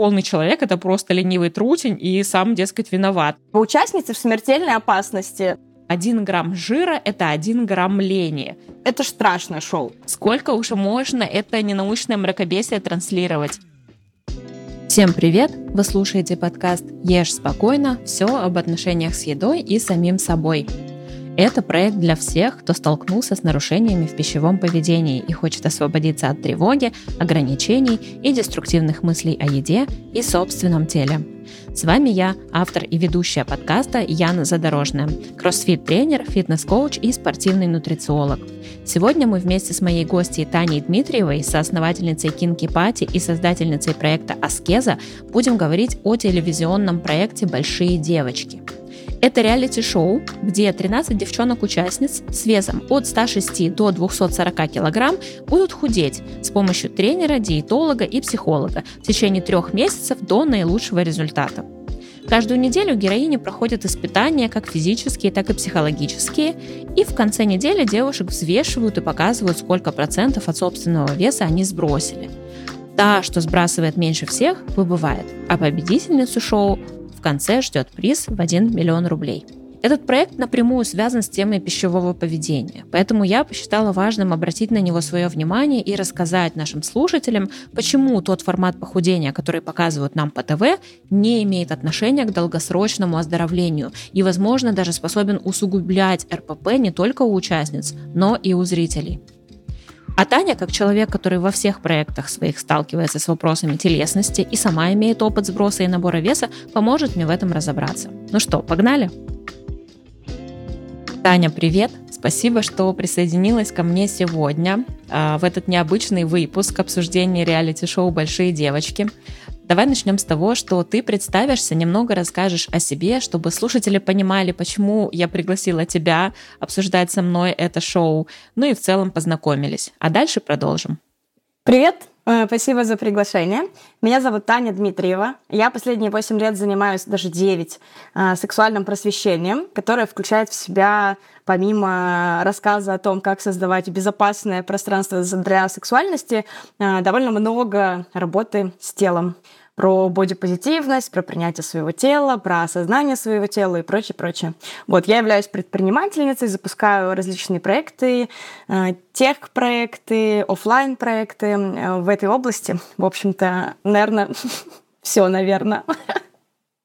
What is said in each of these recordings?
полный человек, это просто ленивый трутень и сам, дескать, виноват. Участницы в смертельной опасности. Один грамм жира – это один грамм лени. Это ж страшное шоу. Сколько уже можно это ненаучное мракобесие транслировать? Всем привет! Вы слушаете подкаст «Ешь спокойно. Все об отношениях с едой и самим собой». Это проект для всех, кто столкнулся с нарушениями в пищевом поведении и хочет освободиться от тревоги, ограничений и деструктивных мыслей о еде и собственном теле. С вами я, автор и ведущая подкаста Яна Задорожная, кроссфит-тренер, фитнес-коуч и спортивный нутрициолог. Сегодня мы вместе с моей гостьей Таней Дмитриевой, соосновательницей Кинки Пати и создательницей проекта Аскеза, будем говорить о телевизионном проекте «Большие девочки». Это реалити-шоу, где 13 девчонок-участниц с весом от 106 до 240 килограмм будут худеть с помощью тренера, диетолога и психолога в течение трех месяцев до наилучшего результата. Каждую неделю героини проходят испытания как физические, так и психологические, и в конце недели девушек взвешивают и показывают, сколько процентов от собственного веса они сбросили. Та, что сбрасывает меньше всех, выбывает, а победительницу шоу в конце ждет приз в 1 миллион рублей. Этот проект напрямую связан с темой пищевого поведения, поэтому я посчитала важным обратить на него свое внимание и рассказать нашим слушателям, почему тот формат похудения, который показывают нам по ТВ, не имеет отношения к долгосрочному оздоровлению и, возможно, даже способен усугублять РПП не только у участниц, но и у зрителей. А Таня, как человек, который во всех проектах своих сталкивается с вопросами телесности и сама имеет опыт сброса и набора веса, поможет мне в этом разобраться. Ну что, погнали? Таня, привет! Спасибо, что присоединилась ко мне сегодня а, в этот необычный выпуск обсуждения реалити-шоу «Большие девочки». Давай начнем с того, что ты представишься, немного расскажешь о себе, чтобы слушатели понимали, почему я пригласила тебя обсуждать со мной это шоу, ну и в целом познакомились. А дальше продолжим. Привет, э, Спасибо за приглашение. Меня зовут Таня Дмитриева. Я последние 8 лет занимаюсь, даже 9, э, сексуальным просвещением, которое включает в себя, помимо рассказа о том, как создавать безопасное пространство для сексуальности, э, довольно много работы с телом про бодипозитивность, про принятие своего тела, про осознание своего тела и прочее, прочее. Вот, я являюсь предпринимательницей, запускаю различные проекты, э, тех-проекты, офлайн проекты э, в этой области. В общем-то, наверное, все, наверное.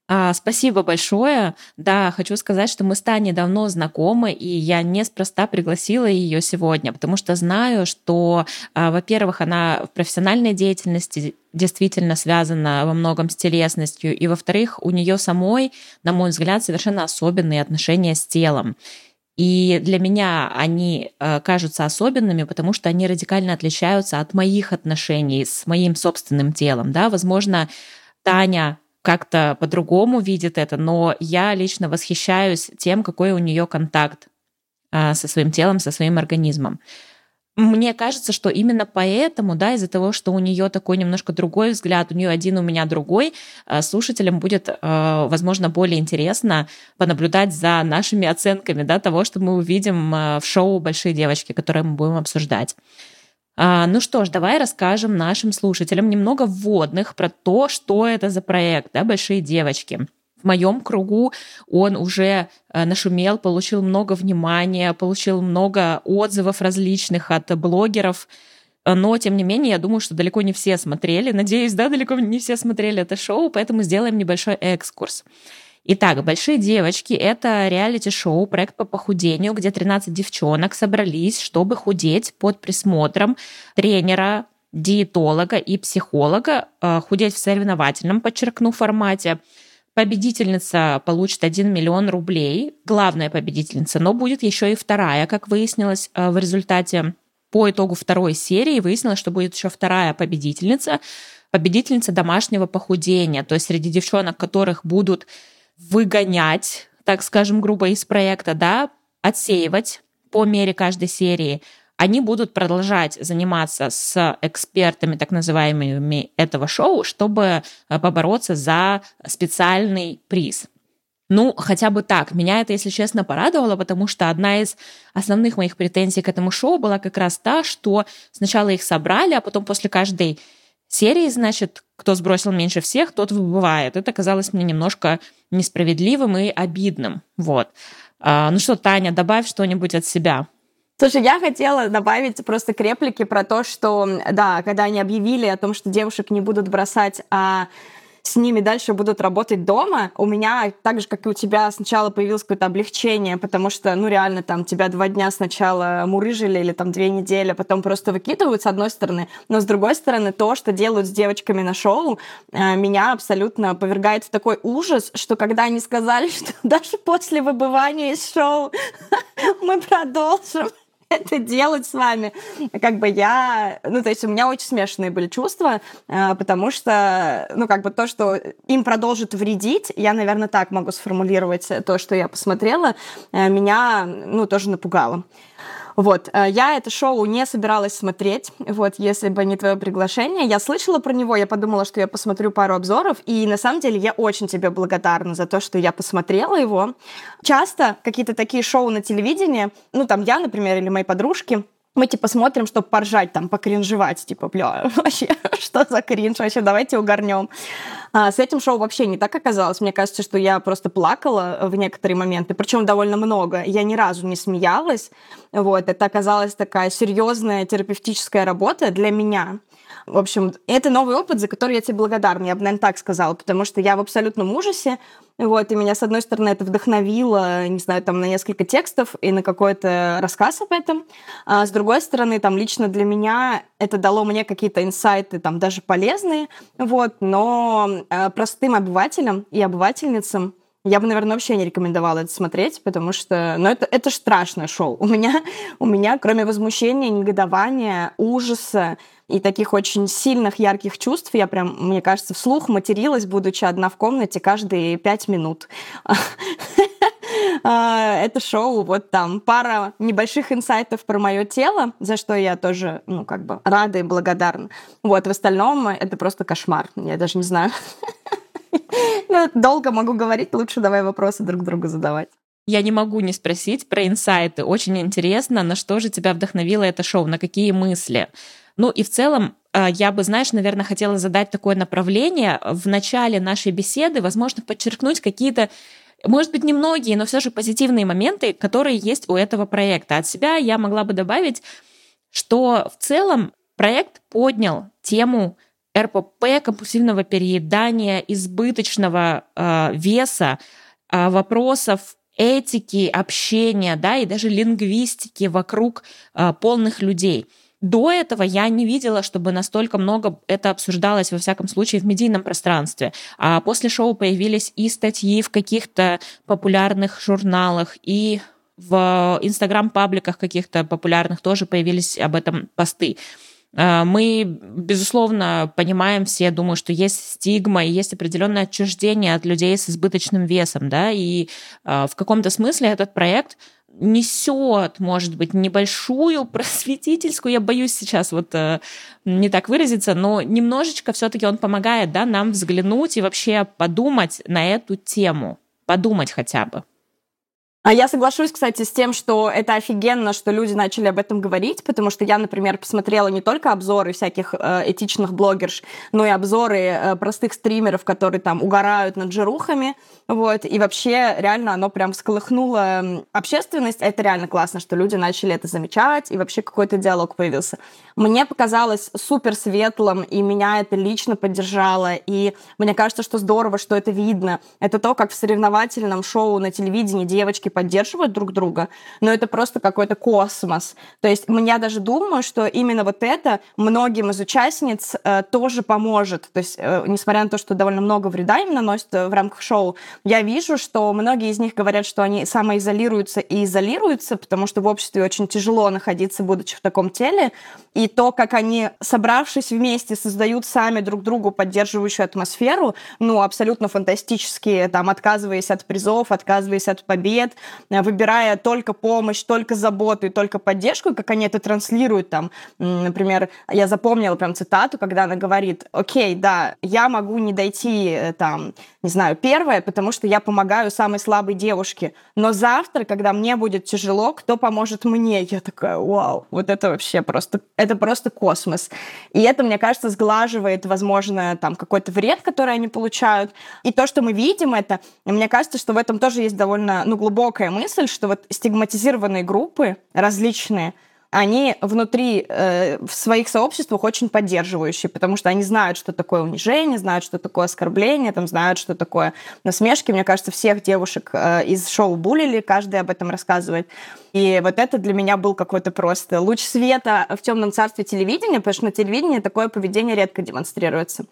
А, спасибо большое. Да, хочу сказать, что мы с Таней давно знакомы, и я неспроста пригласила ее сегодня, потому что знаю, что, а, во-первых, она в профессиональной деятельности действительно связана во многом с телесностью, и, во-вторых, у нее самой, на мой взгляд, совершенно особенные отношения с телом. И для меня они э, кажутся особенными, потому что они радикально отличаются от моих отношений с моим собственным телом. Да? Возможно, Таня как-то по-другому видит это, но я лично восхищаюсь тем, какой у нее контакт а, со своим телом, со своим организмом. Мне кажется, что именно поэтому, да, из-за того, что у нее такой немножко другой взгляд, у нее один, у меня другой, а, слушателям будет, а, возможно, более интересно понаблюдать за нашими оценками, да, того, что мы увидим в шоу «Большие девочки», которое мы будем обсуждать. А, ну что ж, давай расскажем нашим слушателям немного вводных про то, что это за проект, да, «Большие девочки». В моем кругу он уже э, нашумел, получил много внимания, получил много отзывов различных от блогеров, но, тем не менее, я думаю, что далеко не все смотрели. Надеюсь, да, далеко не все смотрели это шоу, поэтому сделаем небольшой экскурс. Итак, «Большие девочки» — это реалити-шоу, проект по похудению, где 13 девчонок собрались, чтобы худеть под присмотром тренера, диетолога и психолога, э, худеть в соревновательном, подчеркну, формате. Победительница получит 1 миллион рублей, главная победительница, но будет еще и вторая, как выяснилось э, в результате. По итогу второй серии выяснилось, что будет еще вторая победительница, победительница домашнего похудения, то есть среди девчонок, которых будут выгонять, так скажем, грубо из проекта, да, отсеивать по мере каждой серии, они будут продолжать заниматься с экспертами, так называемыми, этого шоу, чтобы э, побороться за специальный приз. Ну, хотя бы так. Меня это, если честно, порадовало, потому что одна из основных моих претензий к этому шоу была как раз та, что сначала их собрали, а потом после каждой серии, значит, кто сбросил меньше всех, тот выбывает. Это казалось мне немножко несправедливым и обидным. Вот. А, ну что, Таня, добавь что-нибудь от себя. Слушай, я хотела добавить просто к реплике про то, что, да, когда они объявили о том, что девушек не будут бросать, а с ними дальше будут работать дома, у меня, так же, как и у тебя, сначала появилось какое-то облегчение, потому что, ну, реально, там, тебя два дня сначала мурыжили или там две недели, а потом просто выкидывают, с одной стороны, но с другой стороны, то, что делают с девочками на шоу, э, меня абсолютно повергает в такой ужас, что когда они сказали, что даже после выбывания из шоу мы продолжим, это делать с вами. Как бы я... Ну, то есть у меня очень смешанные были чувства, э, потому что, ну, как бы то, что им продолжит вредить, я, наверное, так могу сформулировать то, что я посмотрела, э, меня, ну, тоже напугало. Вот, э, я это шоу не собиралась смотреть, вот, если бы не твое приглашение. Я слышала про него, я подумала, что я посмотрю пару обзоров, и на самом деле я очень тебе благодарна за то, что я посмотрела его. Часто какие-то такие шоу на телевидении, ну, там я, например, или мои подружки, мы типа смотрим, чтобы поржать, там, покринжевать, типа, бля, вообще, что за кринж, вообще, давайте угорнем. А с этим шоу вообще не так оказалось. Мне кажется, что я просто плакала в некоторые моменты, причем довольно много. Я ни разу не смеялась. Вот, это оказалась такая серьезная терапевтическая работа для меня. В общем, это новый опыт, за который я тебе благодарна, я бы, наверное, так сказала, потому что я в абсолютном ужасе, вот, и меня, с одной стороны, это вдохновило, не знаю, там, на несколько текстов и на какой-то рассказ об этом, а с другой стороны, там, лично для меня это дало мне какие-то инсайты, там, даже полезные, вот, но э, простым обывателям и обывательницам я бы, наверное, вообще не рекомендовала это смотреть, потому что, ну, это, это страшное шоу. У меня, у меня, кроме возмущения, негодования, ужаса, и таких очень сильных, ярких чувств. Я прям, мне кажется, вслух материлась, будучи одна в комнате каждые пять минут. А, это шоу, вот там пара небольших инсайтов про мое тело, за что я тоже, ну, как бы рада и благодарна. Вот, в остальном это просто кошмар. Я даже не знаю. Ну, долго могу говорить, лучше давай вопросы друг другу задавать. Я не могу не спросить про инсайты. Очень интересно, на что же тебя вдохновило это шоу, на какие мысли? Ну и в целом а, я бы, знаешь, наверное, хотела задать такое направление в начале нашей беседы, возможно, подчеркнуть какие-то может быть, немногие, но все же позитивные моменты, которые есть у этого проекта. От себя я могла бы добавить, что в целом проект поднял тему РПП, компульсивного переедания, избыточного э, веса, э, вопросов этики, общения, да, и даже лингвистики вокруг э, полных людей – до этого я не видела, чтобы настолько много это обсуждалось, во всяком случае, в медийном пространстве. А после шоу появились и статьи в каких-то популярных журналах, и в инстаграм-пабликах каких-то популярных тоже появились об этом посты. А, мы, безусловно, понимаем все, думаю, что есть стигма и есть определенное отчуждение от людей с избыточным весом, да, и а, в каком-то смысле этот проект несет, может быть, небольшую просветительскую, я боюсь сейчас вот э, не так выразиться, но немножечко все-таки он помогает, да, нам взглянуть и вообще подумать на эту тему, подумать хотя бы. А я соглашусь, кстати, с тем, что это офигенно, что люди начали об этом говорить, потому что я, например, посмотрела не только обзоры всяких э, этичных блогерш, но и обзоры э, простых стримеров, которые там угорают над жирухами, вот, и вообще реально оно прям всколыхнуло общественность. Это реально классно, что люди начали это замечать, и вообще какой-то диалог появился. Мне показалось супер светлым, и меня это лично поддержало, и мне кажется, что здорово, что это видно. Это то, как в соревновательном шоу на телевидении девочки поддерживают друг друга, но это просто какой-то космос. То есть я даже думаю, что именно вот это многим из участниц э, тоже поможет. То есть, э, несмотря на то, что довольно много вреда им наносит э, в рамках шоу, я вижу, что многие из них говорят, что они самоизолируются и изолируются, потому что в обществе очень тяжело находиться, будучи в таком теле. И то, как они, собравшись вместе, создают сами друг другу поддерживающую атмосферу, ну, абсолютно фантастические, там, отказываясь от призов, отказываясь от побед, выбирая только помощь, только заботу и только поддержку, как они это транслируют там. Например, я запомнила прям цитату, когда она говорит, окей, да, я могу не дойти э, там, не знаю, первое, потому что я помогаю самой слабой девушке, но завтра, когда мне будет тяжело, кто поможет мне? Я такая, вау, вот это вообще просто, это просто космос. И это, мне кажется, сглаживает, возможно, там какой-то вред, который они получают. И то, что мы видим это, мне кажется, что в этом тоже есть довольно ну, глубокая мысль, что вот стигматизированные группы различные, они внутри э, в своих сообществах очень поддерживающие, потому что они знают, что такое унижение, знают, что такое оскорбление, там, знают, что такое насмешки. Мне кажется, всех девушек э, из шоу булили, каждый об этом рассказывает. И вот это для меня был какой-то просто луч света в темном царстве телевидения, потому что на телевидении такое поведение редко демонстрируется.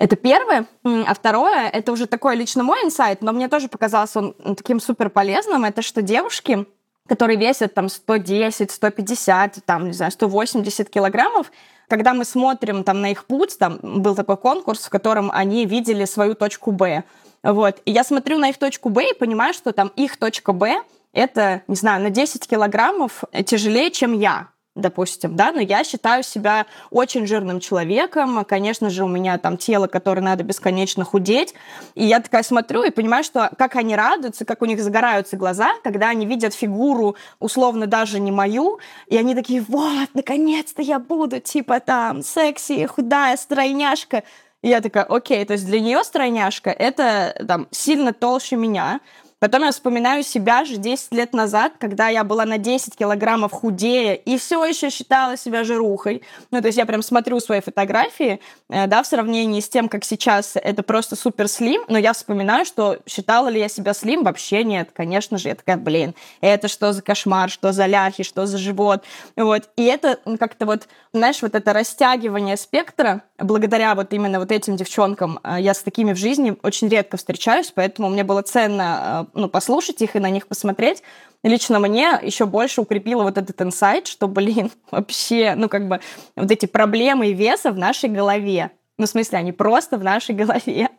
Это первое. А второе, это уже такой лично мой инсайт, но мне тоже показался он таким супер полезным, это что девушки, которые весят там 110, 150, там, не знаю, 180 килограммов, когда мы смотрим там на их путь, там был такой конкурс, в котором они видели свою точку Б. Вот. И я смотрю на их точку Б и понимаю, что там их точка Б это, не знаю, на 10 килограммов тяжелее, чем я допустим, да, но я считаю себя очень жирным человеком, конечно же, у меня там тело, которое надо бесконечно худеть, и я такая смотрю и понимаю, что как они радуются, как у них загораются глаза, когда они видят фигуру, условно, даже не мою, и они такие, вот, наконец-то я буду, типа, там, секси, худая, стройняшка, и я такая, окей, то есть для нее стройняшка это там сильно толще меня, Потом я вспоминаю себя же 10 лет назад, когда я была на 10 килограммов худее и все еще считала себя жирухой. Ну, то есть я прям смотрю свои фотографии, э, да, в сравнении с тем, как сейчас это просто супер слим, но я вспоминаю, что считала ли я себя слим? Вообще нет, конечно же. Я такая, блин, это что за кошмар, что за ляхи, что за живот. Вот. И это как-то вот, знаешь, вот это растягивание спектра, благодаря вот именно вот этим девчонкам, э, я с такими в жизни очень редко встречаюсь, поэтому мне было ценно э, ну, послушать их и на них посмотреть, лично мне еще больше укрепило вот этот инсайт, что, блин, вообще, ну, как бы вот эти проблемы веса в нашей голове. Ну, в смысле, они просто в нашей голове.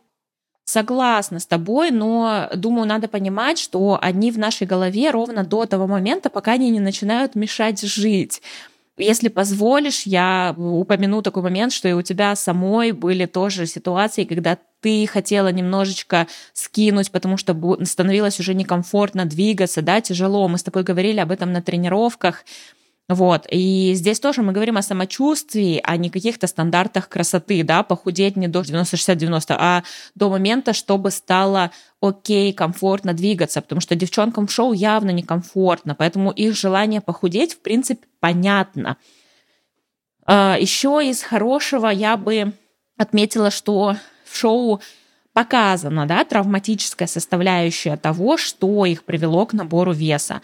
Согласна с тобой, но думаю, надо понимать, что они в нашей голове ровно до того момента, пока они не начинают мешать жить. Если позволишь, я упомяну такой момент, что и у тебя самой были тоже ситуации, когда ты хотела немножечко скинуть, потому что становилось уже некомфортно двигаться, да, тяжело. Мы с тобой говорили об этом на тренировках. Вот. И здесь тоже мы говорим о самочувствии, а не каких-то стандартах красоты, да, похудеть не до 90-60-90, а до момента, чтобы стало окей, комфортно двигаться, потому что девчонкам в шоу явно некомфортно, поэтому их желание похудеть, в принципе, понятно. А, Еще из хорошего я бы отметила, что в шоу показана да, травматическая составляющая того, что их привело к набору веса.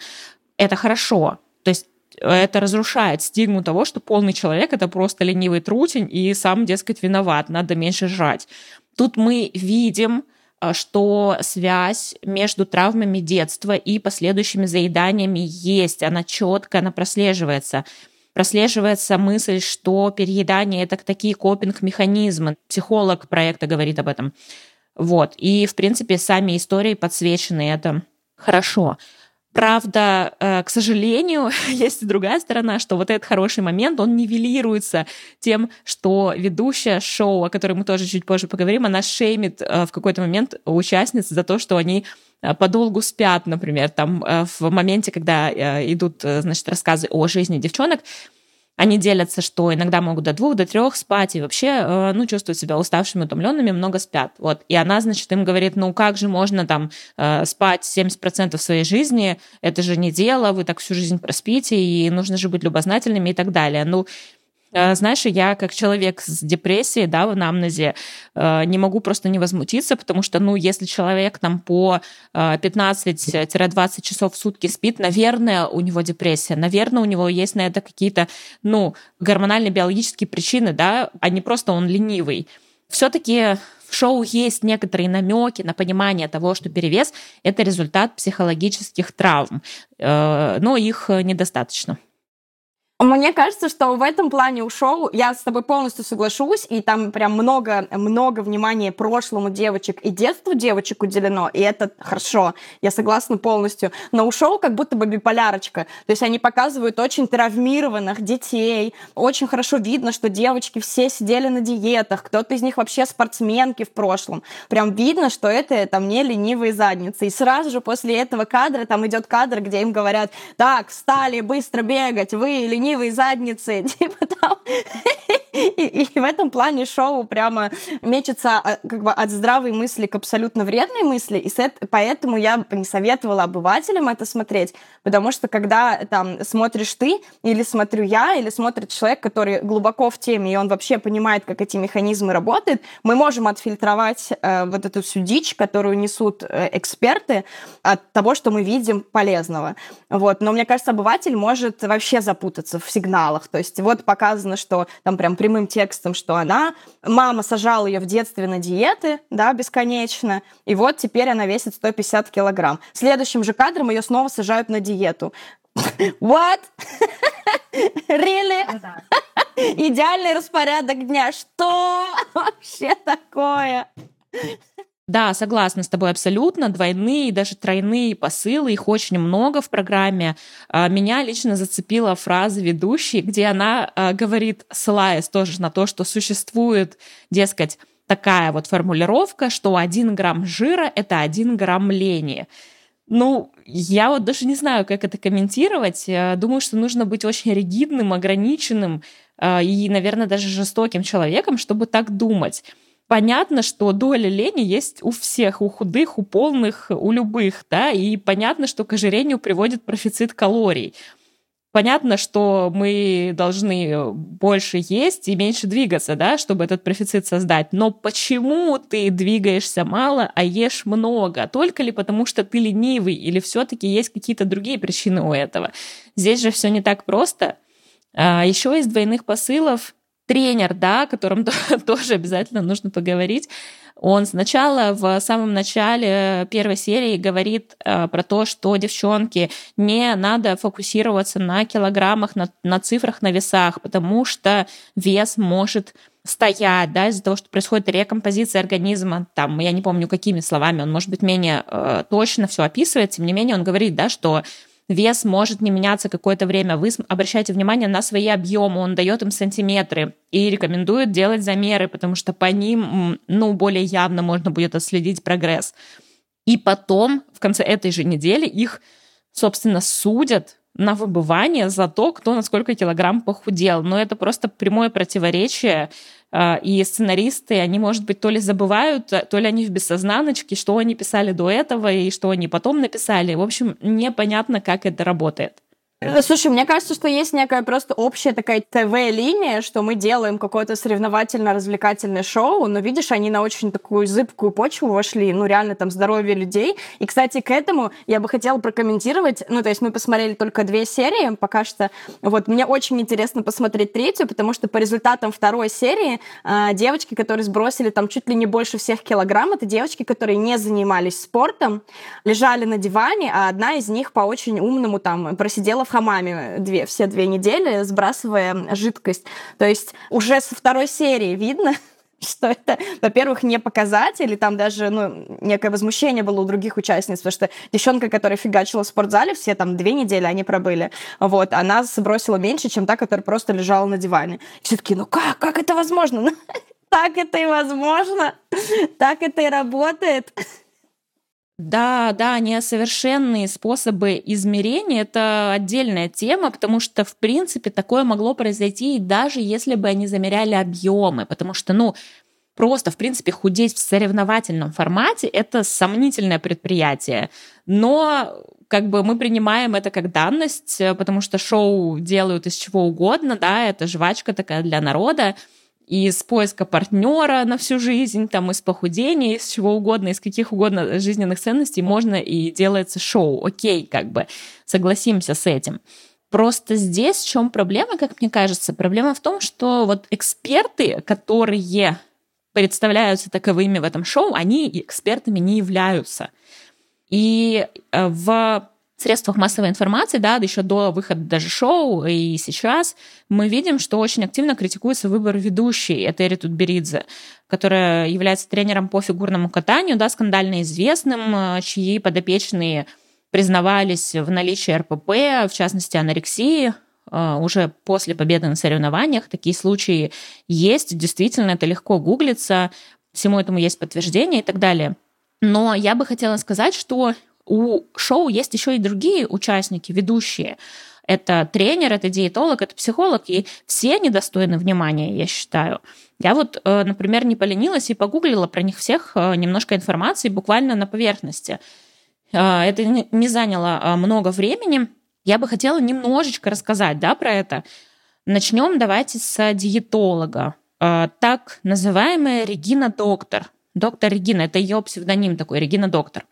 Это хорошо. То есть это разрушает стигму того, что полный человек это просто ленивый трутень и сам, дескать, виноват, надо меньше жрать. Тут мы видим, э, что связь между травмами детства и последующими заеданиями есть, она четко, она прослеживается. Прослеживается мысль, что переедание это такие копинг-механизмы. Психолог проекта говорит об этом. Вот. И, в принципе, сами истории подсвечены это хорошо. Правда, э, к сожалению, есть и другая сторона, что вот этот хороший момент, он нивелируется тем, что ведущая шоу, о которой мы тоже чуть позже поговорим, она шеймит э, в какой-то момент участниц за то, что они э, подолгу спят, например, там в моменте, когда идут, значит, рассказы о жизни девчонок, они делятся, что иногда могут до двух, до трех спать и вообще, э, ну, чувствуют себя уставшими, утомленными, много спят. Вот. И она, значит, им говорит, ну, как же можно там э, спать 70% своей жизни, это же не дело, вы так всю жизнь проспите, и нужно же быть любознательными и так далее. Ну, знаешь, я как человек с депрессией, да, в анамнезе, э, не могу просто не возмутиться, потому что, ну, если человек там по 15-20 часов в сутки спит, наверное, у него депрессия, наверное, у него есть на это какие-то, ну, гормональные биологические причины, да, а не просто он ленивый. Все-таки в шоу есть некоторые намеки на понимание того, что перевес – это результат психологических травм, э, но их недостаточно. Мне кажется, что в этом плане у шоу я с тобой полностью соглашусь, и там прям много, много внимания прошлому девочек и детству девочек уделено, и это хорошо, я согласна полностью. Но у шоу как будто бы биполярочка, то есть они показывают очень травмированных детей, очень хорошо видно, что девочки все сидели на диетах, кто-то из них вообще спортсменки в прошлом. Прям видно, что это там не ленивые задницы. И сразу же после этого кадра там идет кадр, где им говорят, так, встали, быстро бегать, вы ленивые ленивые задницы, типа там. И, и в этом плане шоу прямо мечется а, как бы от здравой мысли к абсолютно вредной мысли, и поэтому я бы не советовала обывателям это смотреть, потому что когда там смотришь ты, или смотрю я, или смотрит человек, который глубоко в теме, и он вообще понимает, как эти механизмы работают, мы можем отфильтровать э, вот эту всю дичь, которую несут э, эксперты, от того, что мы видим полезного. Вот. Но мне кажется, обыватель может вообще запутаться в сигналах. То есть вот показано, что там прям прямым текстом, что она, мама сажала ее в детстве на диеты, да, бесконечно, и вот теперь она весит 150 килограмм. Следующим же кадром ее снова сажают на диету. What? Really? Идеальный распорядок дня. Что вообще такое? Да, согласна с тобой абсолютно. Двойные, даже тройные посылы, их очень много в программе. А, меня лично зацепила фраза ведущей, где она а, говорит, ссылаясь тоже на то, что существует, дескать, такая вот формулировка, что один грамм жира — это один грамм лени. Ну, я вот даже не знаю, как это комментировать. Думаю, что нужно быть очень ригидным, ограниченным а, и, наверное, даже жестоким человеком, чтобы так думать понятно, что доля лени есть у всех, у худых, у полных, у любых, да, и понятно, что к ожирению приводит профицит калорий. Понятно, что мы должны больше есть и меньше двигаться, да, чтобы этот профицит создать. Но почему ты двигаешься мало, а ешь много? Только ли потому, что ты ленивый, или все-таки есть какие-то другие причины у этого? Здесь же все не так просто. А еще из двойных посылов тренер, да, о котором тоже обязательно нужно поговорить, он сначала в самом начале первой серии говорит э, про то, что девчонки не надо фокусироваться на килограммах, на, на цифрах, на весах, потому что вес может стоять, да, из-за того, что происходит рекомпозиция организма, там, я не помню, какими словами, он, может быть, менее э, точно все описывает, тем не менее, он говорит, да, что вес может не меняться какое-то время. Вы обращайте внимание на свои объемы, он дает им сантиметры и рекомендует делать замеры, потому что по ним, ну, более явно можно будет отследить прогресс. И потом, в конце этой же недели, их, собственно, судят на выбывание за то, кто на сколько килограмм похудел. Но это просто прямое противоречие и сценаристы, они, может быть, то ли забывают, то ли они в бессознаночке, что они писали до этого и что они потом написали. В общем, непонятно, как это работает. Э, слушай, мне кажется, что есть некая просто общая такая ТВ-линия, что мы делаем какое-то соревновательно-развлекательное шоу, но, видишь, они на очень такую зыбкую почву вошли, ну, реально там здоровье людей. И, кстати, к этому я бы хотела прокомментировать, ну, то есть мы посмотрели только две серии пока что. Вот, мне очень интересно посмотреть третью, потому что по результатам второй серии э, девочки, которые сбросили там чуть ли не больше всех килограмм, это девочки, которые не занимались спортом, лежали на диване, а одна из них по очень умному там просидела в хамаме две, все две недели, сбрасывая жидкость. То есть уже со второй серии видно, что это, во-первых, не показатель, и там даже ну, некое возмущение было у других участниц, потому что девчонка, которая фигачила в спортзале, все там две недели они пробыли, вот, она сбросила меньше, чем та, которая просто лежала на диване. все таки ну как, как это возможно? Ну, так это и возможно, так это и работает. Да, да, несовершенные способы измерения — это отдельная тема, потому что, в принципе, такое могло произойти, даже если бы они замеряли объемы, потому что, ну, просто, в принципе, худеть в соревновательном формате — это сомнительное предприятие. Но как бы мы принимаем это как данность, потому что шоу делают из чего угодно, да, это жвачка такая для народа, из поиска партнера на всю жизнь, там, из похудения, из чего угодно, из каких угодно жизненных ценностей можно и делается шоу. Окей, как бы согласимся с этим. Просто здесь в чем проблема, как мне кажется? Проблема в том, что вот эксперты, которые представляются таковыми в этом шоу, они экспертами не являются. И э, в средствах массовой информации, да, еще до выхода даже шоу и сейчас, мы видим, что очень активно критикуется выбор ведущей Этери Тутберидзе, которая является тренером по фигурному катанию, да, скандально известным, э, чьи подопечные признавались в наличии РПП, в частности анорексии, э, уже после победы на соревнованиях. Такие случаи есть, действительно, это легко гуглится, всему этому есть подтверждение и так далее. Но я бы хотела сказать, что у шоу есть еще и другие участники, ведущие. Это тренер, это диетолог, это психолог, и все они достойны внимания, я считаю. Я вот, э, например, не поленилась и погуглила про них всех э, немножко информации буквально на поверхности. Э, это не заняло много времени. Я бы хотела немножечко рассказать да, про это. Начнем давайте с диетолога. Так называемая Регина Доктор. Доктор Регина, это ее псевдоним такой, Регина Доктор.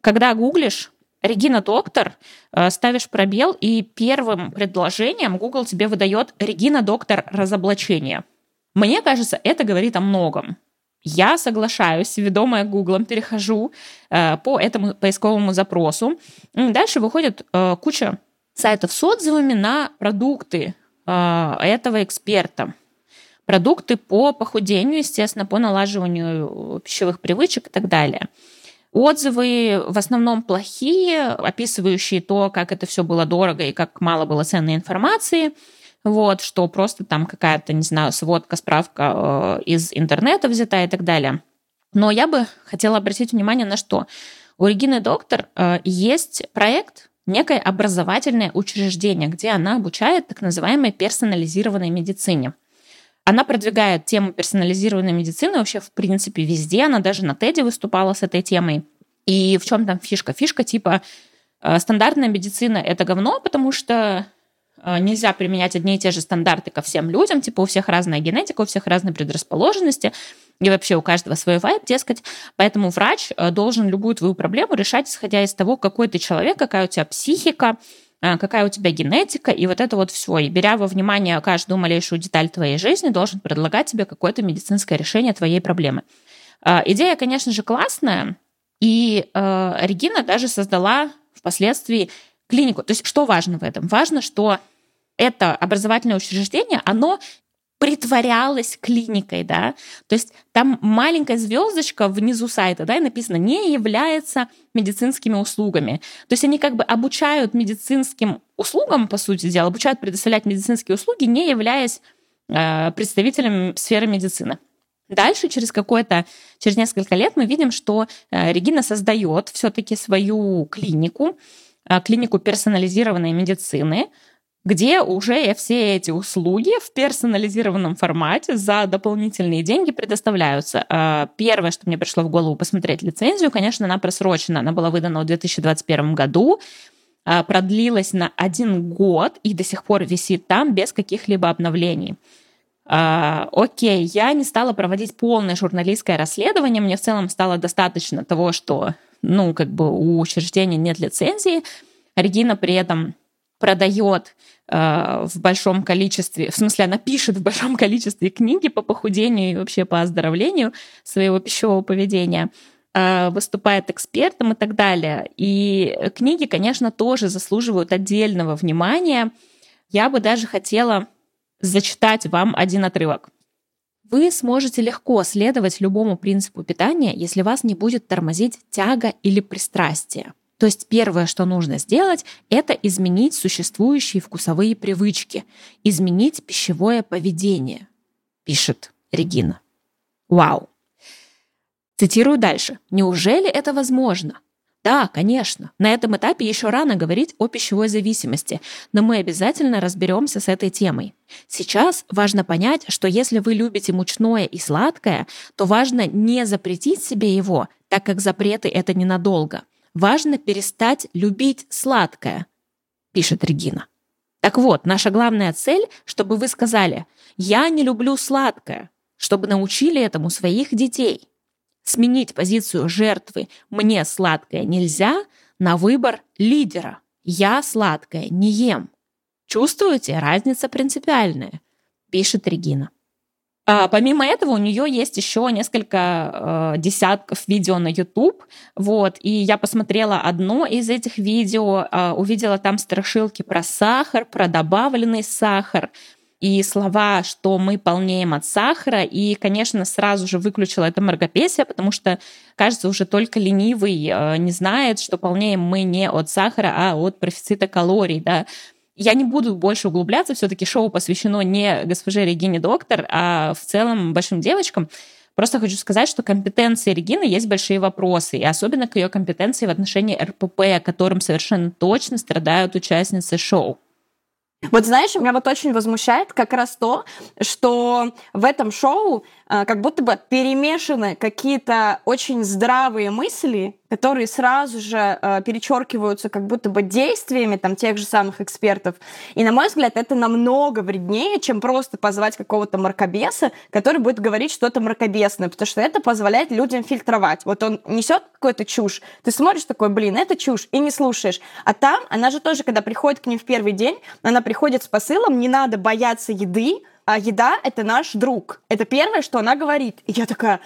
Когда гуглишь Регина Доктор, э, ставишь пробел, и первым предложением Google тебе выдает Регина Доктор разоблачение. Мне кажется, это говорит о многом. Я соглашаюсь, ведомая Гуглом, перехожу э, по этому поисковому запросу. Дальше выходит э, куча сайтов с отзывами на продукты этого эксперта. Продукты по похудению, естественно, по налаживанию пищевых привычек и так далее. Отзывы в основном плохие, описывающие то, как это все было дорого и как мало было ценной информации. Вот, что просто там какая-то, не знаю, сводка, справка э, из интернета взята и так далее. Но я бы хотела обратить внимание на что. У Регины Доктор э, есть проект, некое образовательное учреждение, где она обучает так называемой персонализированной медицине. Она продвигает тему персонализированной медицины вообще в принципе везде. Она даже на TED выступала с этой темой. И в чем там фишка? Фишка типа э, стандартная медицина это говно, потому что э, нельзя применять одни и те же стандарты ко всем людям, типа у всех разная генетика, у всех разные предрасположенности, и вообще у каждого свой вайб, дескать. Поэтому врач э, должен любую твою проблему решать, исходя из того, какой ты человек, какая у тебя психика, какая у тебя генетика, и вот это вот все. И беря во внимание каждую малейшую деталь твоей жизни, должен предлагать тебе какое-то медицинское решение твоей проблемы. А, идея, конечно же, классная, и э, Регина даже создала впоследствии клинику. То есть что важно в этом? Важно, что это образовательное учреждение, оно притворялась клиникой, да, то есть там маленькая звездочка внизу сайта, да, и написано не является медицинскими услугами. То есть они как бы обучают медицинским услугам, по сути дела, обучают предоставлять медицинские услуги, не являясь э, представителем сферы медицины. Дальше, через какое-то, через несколько лет, мы видим, что э, Регина создает все-таки свою клинику, э, клинику персонализированной медицины, где уже все эти услуги в персонализированном формате за дополнительные деньги предоставляются. А, первое, что мне пришло в голову посмотреть лицензию, конечно, она просрочена. Она была выдана в 2021 году, а, продлилась на один год и до сих пор висит там без каких-либо обновлений. Uh, окей, я не стала проводить полное журналистское расследование, мне в целом стало достаточно того, что, ну, как бы у учреждения нет лицензии. Регина при этом продает э, в большом количестве, в смысле, она пишет в большом количестве книги по похудению и вообще по оздоровлению своего пищевого поведения, э, выступает экспертом и так далее. И книги, конечно, тоже заслуживают отдельного внимания. Я бы даже хотела зачитать вам один отрывок. Вы сможете легко следовать любому принципу питания, если вас не будет тормозить тяга или пристрастие. То есть первое, что нужно сделать, это изменить существующие вкусовые привычки, изменить пищевое поведение, пишет Регина. Вау. Цитирую дальше. Неужели это возможно? Да, конечно. На этом этапе еще рано говорить о пищевой зависимости, но мы обязательно разберемся с этой темой. Сейчас важно понять, что если вы любите мучное и сладкое, то важно не запретить себе его, так как запреты это ненадолго – Важно перестать любить сладкое, пишет Регина. Так вот, наша главная цель, чтобы вы сказали «я не люблю сладкое», чтобы научили этому своих детей. Сменить позицию жертвы «мне сладкое нельзя» на выбор лидера «я сладкое не ем». Чувствуете? Разница принципиальная, пишет Регина. А, помимо этого, у нее есть еще несколько э, десятков видео на YouTube. Вот, и я посмотрела одно из этих видео, э, увидела там страшилки про сахар, про добавленный сахар и слова, что мы полнеем от сахара. И, конечно, сразу же выключила это маргопесие, потому что, кажется, уже только ленивый э, не знает, что полнеем мы не от сахара, а от профицита калорий, да. Я не буду больше углубляться, все-таки шоу посвящено не госпоже Регине Доктор, а в целом большим девочкам. Просто хочу сказать, что компетенции Регины есть большие вопросы, и особенно к ее компетенции в отношении РПП, которым совершенно точно страдают участницы шоу. Вот знаешь, меня вот очень возмущает как раз то, что в этом шоу как будто бы перемешаны какие-то очень здравые мысли которые сразу же э, перечеркиваются как будто бы действиями там тех же самых экспертов. И, на мой взгляд, это намного вреднее, чем просто позвать какого-то мракобеса, который будет говорить что-то мракобесное, потому что это позволяет людям фильтровать. Вот он несет какую-то чушь, ты смотришь такой, блин, это чушь, и не слушаешь. А там она же тоже, когда приходит к ним в первый день, она приходит с посылом, не надо бояться еды, а еда — это наш друг. Это первое, что она говорит. И я такая,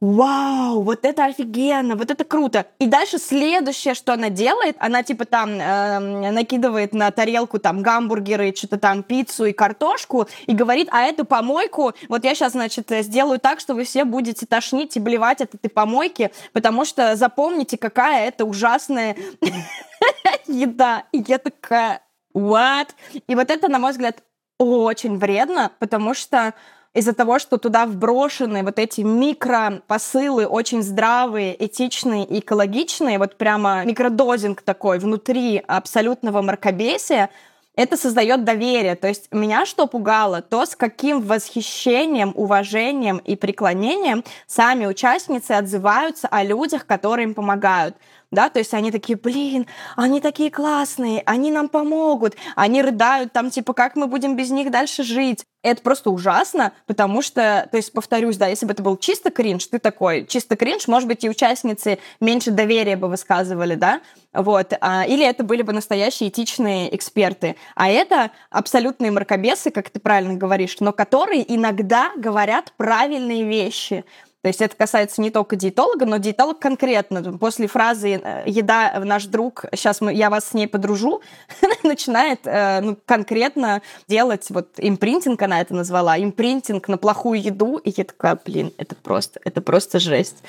вау, вот это офигенно, вот это круто. И дальше следующее, что она делает, она типа там э, накидывает на тарелку там гамбургеры, что-то там пиццу и картошку и говорит, а эту помойку, вот я сейчас, значит, сделаю так, что вы все будете тошнить и блевать от этой помойки, потому что запомните, какая это ужасная еда. И я такая, what? И вот это, на мой взгляд, очень вредно, потому что из-за того, что туда вброшены вот эти микропосылы, очень здравые, этичные экологичные, вот прямо микродозинг такой внутри абсолютного мракобесия, это создает доверие. То есть меня что пугало, то с каким восхищением, уважением и преклонением сами участницы отзываются о людях, которые им помогают да, то есть они такие, блин, они такие классные, они нам помогут, они рыдают там, типа, как мы будем без них дальше жить. Это просто ужасно, потому что, то есть, повторюсь, да, если бы это был чисто кринж, ты такой, чисто кринж, может быть, и участницы меньше доверия бы высказывали, да, вот, а, или это были бы настоящие этичные эксперты. А это абсолютные мракобесы, как ты правильно говоришь, но которые иногда говорят правильные вещи. То есть это касается не только диетолога, но диетолог конкретно. После фразы э, «еда наш друг, сейчас мы, я вас с ней подружу», начинает э, ну, конкретно делать, вот импринтинг она это назвала, импринтинг на плохую еду, и я такая, блин, это просто, это просто жесть.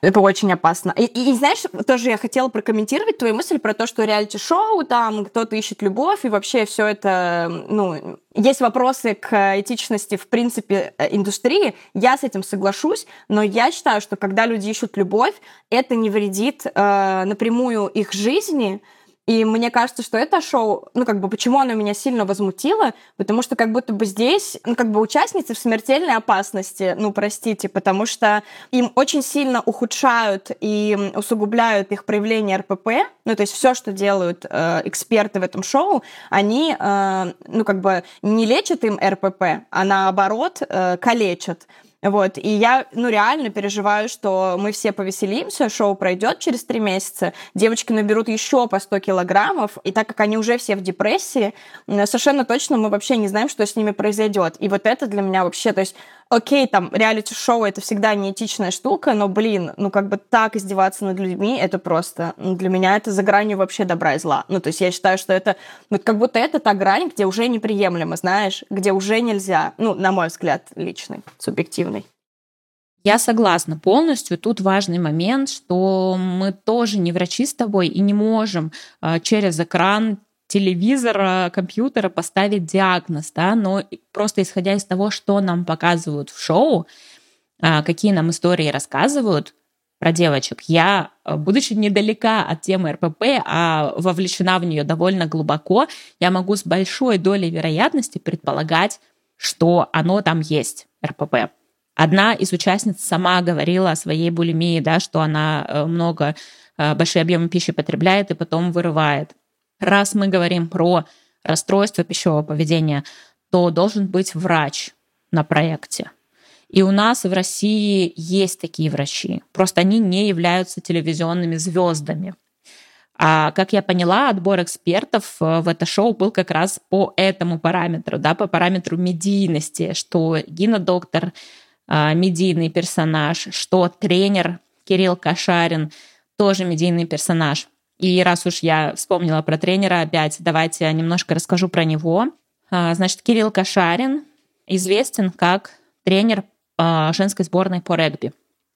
Это очень опасно. И, и, знаешь, тоже я хотела прокомментировать твою мысль про то, что реалити-шоу, там кто-то ищет любовь, и вообще все это, ну, есть вопросы к этичности, в принципе, э, индустрии. Я с этим соглашусь, но я считаю, что когда люди ищут любовь, это не вредит э, напрямую их жизни, и мне кажется, что это шоу, ну, как бы, почему оно меня сильно возмутило, потому что как будто бы здесь, ну, как бы, участницы в смертельной опасности, ну, простите, потому что им очень сильно ухудшают и усугубляют их проявление РПП, ну, то есть все, что делают э, эксперты в этом шоу, они, э, ну, как бы, не лечат им РПП, а наоборот э, калечат. Вот, и я, ну, реально переживаю, что мы все повеселимся, шоу пройдет через три месяца, девочки наберут еще по 100 килограммов, и так как они уже все в депрессии, совершенно точно мы вообще не знаем, что с ними произойдет. И вот это для меня вообще, то есть окей, там, реалити-шоу — это всегда неэтичная штука, но, блин, ну, как бы так издеваться над людьми, это просто, ну, для меня это за гранью вообще добра и зла. Ну, то есть я считаю, что это, вот как будто это та грань, где уже неприемлемо, знаешь, где уже нельзя, ну, на мой взгляд, личный, субъективный. Я согласна полностью. Тут важный момент, что мы тоже не врачи с тобой и не можем э, через экран телевизора, компьютера поставить диагноз, да, но просто исходя из того, что нам показывают в шоу, а, какие нам истории рассказывают про девочек, я, э, будучи недалека от темы РПП, а вовлечена в нее довольно глубоко, я могу с большой долей вероятности предполагать, что оно там есть, РПП. Одна из участниц сама говорила о своей булимии, да, что она э, много, э, большие объемы пищи потребляет и потом вырывает. Раз мы говорим про расстройство пищевого поведения, то должен быть врач на проекте. И у нас в России есть такие врачи. Просто они не являются телевизионными звездами. А как я поняла, отбор экспертов э, в это шоу был как раз по этому параметру, да, по параметру медийности, что Гина Доктор э, медийный персонаж, что тренер Кирилл Кашарин тоже медийный персонаж. И раз уж я вспомнила про тренера опять, давайте немножко расскажу про него. А, значит, Кирилл Кашарин известен как тренер а, женской сборной по регби.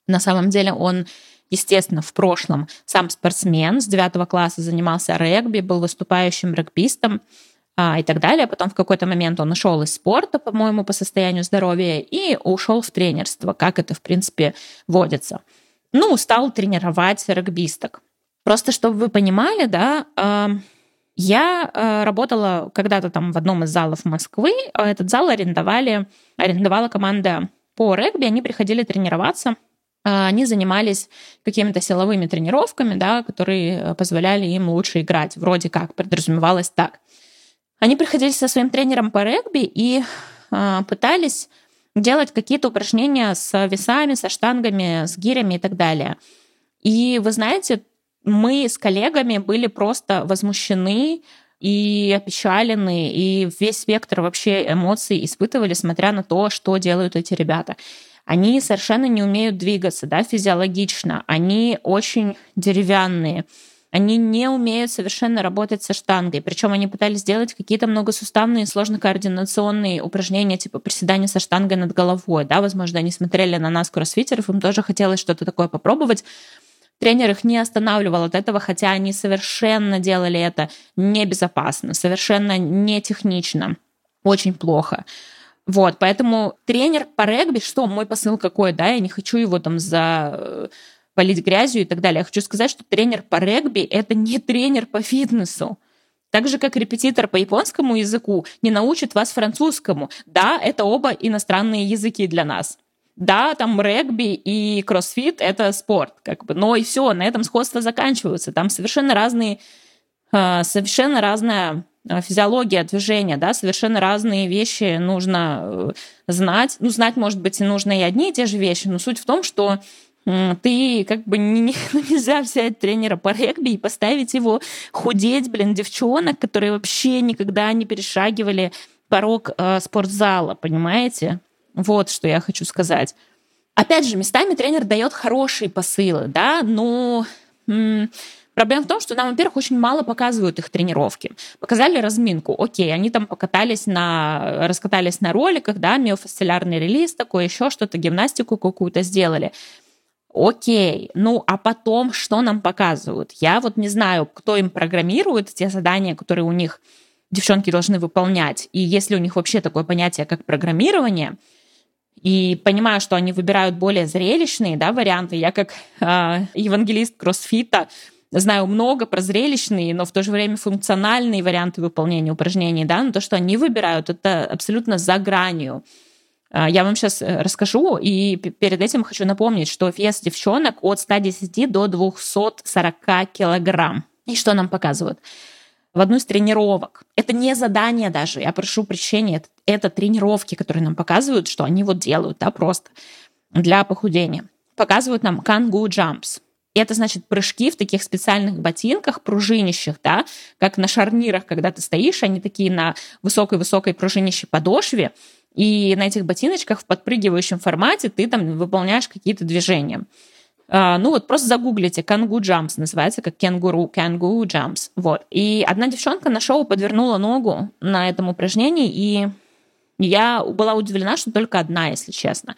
На самом деле он, естественно, в прошлом сам спортсмен, с 9 класса занимался регби, был выступающим регбистом а, и так далее. Потом в какой-то момент он ушел из спорта, по-моему, по состоянию здоровья, и ушел в тренерство, как это, в принципе, водится. Ну, стал тренировать регбисток. Просто чтобы вы понимали, да, я э, работала когда-то там в одном из залов Москвы. Этот зал арендовали, арендовала команда по регби. Они приходили тренироваться. А, они занимались какими-то силовыми тренировками, да, которые э, позволяли им лучше играть. Вроде как подразумевалось так. Они приходили со своим тренером по регби и э, пытались делать какие-то упражнения с весами, со штангами, с гирями и так далее. И вы знаете, мы с коллегами были просто возмущены и опечалены, и весь спектр вообще эмоций испытывали, смотря на то, что делают эти ребята. Они совершенно не умеют двигаться, да, физиологично. Они очень деревянные. Они не умеют совершенно работать со штангой. Причем они пытались сделать какие-то многосуставные, сложно-координационные упражнения, типа приседания со штангой над головой. Да, возможно, они смотрели на нас, кроссфитеров, им тоже хотелось что-то такое попробовать. Тренер их не останавливал от этого, хотя они совершенно делали это небезопасно, совершенно не технично, очень плохо. Вот, поэтому тренер по регби, что мой посыл какой, да, я не хочу его там за э, полить грязью и так далее. Я хочу сказать, что тренер по регби – это не тренер по фитнесу. Так же, как репетитор по японскому языку не научит вас французскому. Да, это оба иностранные языки для нас да, там регби и кроссфит — это спорт, как бы, но и все, на этом сходства заканчиваются. Там совершенно разные, а, совершенно разная а, физиология движения, да, совершенно разные вещи нужно э, знать. Ну, знать, может быть, и нужно и одни и те же вещи, но суть в том, что ты как бы не, нельзя взять тренера по регби и поставить его худеть, блин, девчонок, которые вообще никогда не перешагивали порог э, спортзала, понимаете? Вот что я хочу сказать. Опять же, местами тренер дает хорошие посылы, да, но м- Проблема в том, что нам, во-первых, очень мало показывают их тренировки. Показали разминку, окей, они там покатались на, раскатались на роликах, да, миофасциалярный релиз такой, еще что-то, гимнастику какую-то сделали. Окей, ну а потом что нам показывают? Я вот не знаю, кто им программирует те задания, которые у них девчонки должны выполнять, и если у них вообще такое понятие, как программирование – и понимаю, что они выбирают более зрелищные да, варианты. Я как э, евангелист кроссфита знаю много про зрелищные, но в то же время функциональные варианты выполнения упражнений, да, но то, что они выбирают, это абсолютно за гранью. А, я вам сейчас э, расскажу, и перед этим хочу напомнить, что вес девчонок от 110 до 240 килограмм. И что нам показывают? В одну из тренировок. Это не задание даже, я прошу прощения, это, это тренировки, которые нам показывают, что они вот делают, да, просто для похудения. Показывают нам кангу. И это значит прыжки в таких специальных ботинках, пружинищих, да, как на шарнирах, когда ты стоишь, они такие на высокой-высокой пружинищей подошве, и на этих ботиночках в подпрыгивающем формате ты там выполняешь какие-то движения. А, ну вот просто загуглите «Кангу Jumps», называется как «Кенгуру», «Кангу Jumps». Вот. И одна девчонка на шоу подвернула ногу на этом упражнении, и я была удивлена, что только одна, если честно.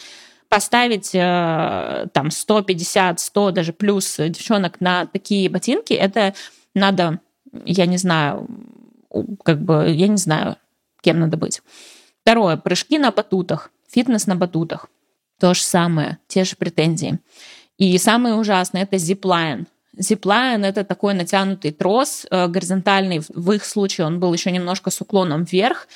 Поставить э, там 150, 100, даже плюс девчонок на такие ботинки, это надо, я не знаю, как бы, я не знаю, кем надо быть. Второе, прыжки на батутах, фитнес на батутах. То же самое, те же претензии. И самое ужасное — это зиплайн. Зиплайн — это такой натянутый трос, э, горизонтальный. В их случае он был еще немножко с уклоном вверх.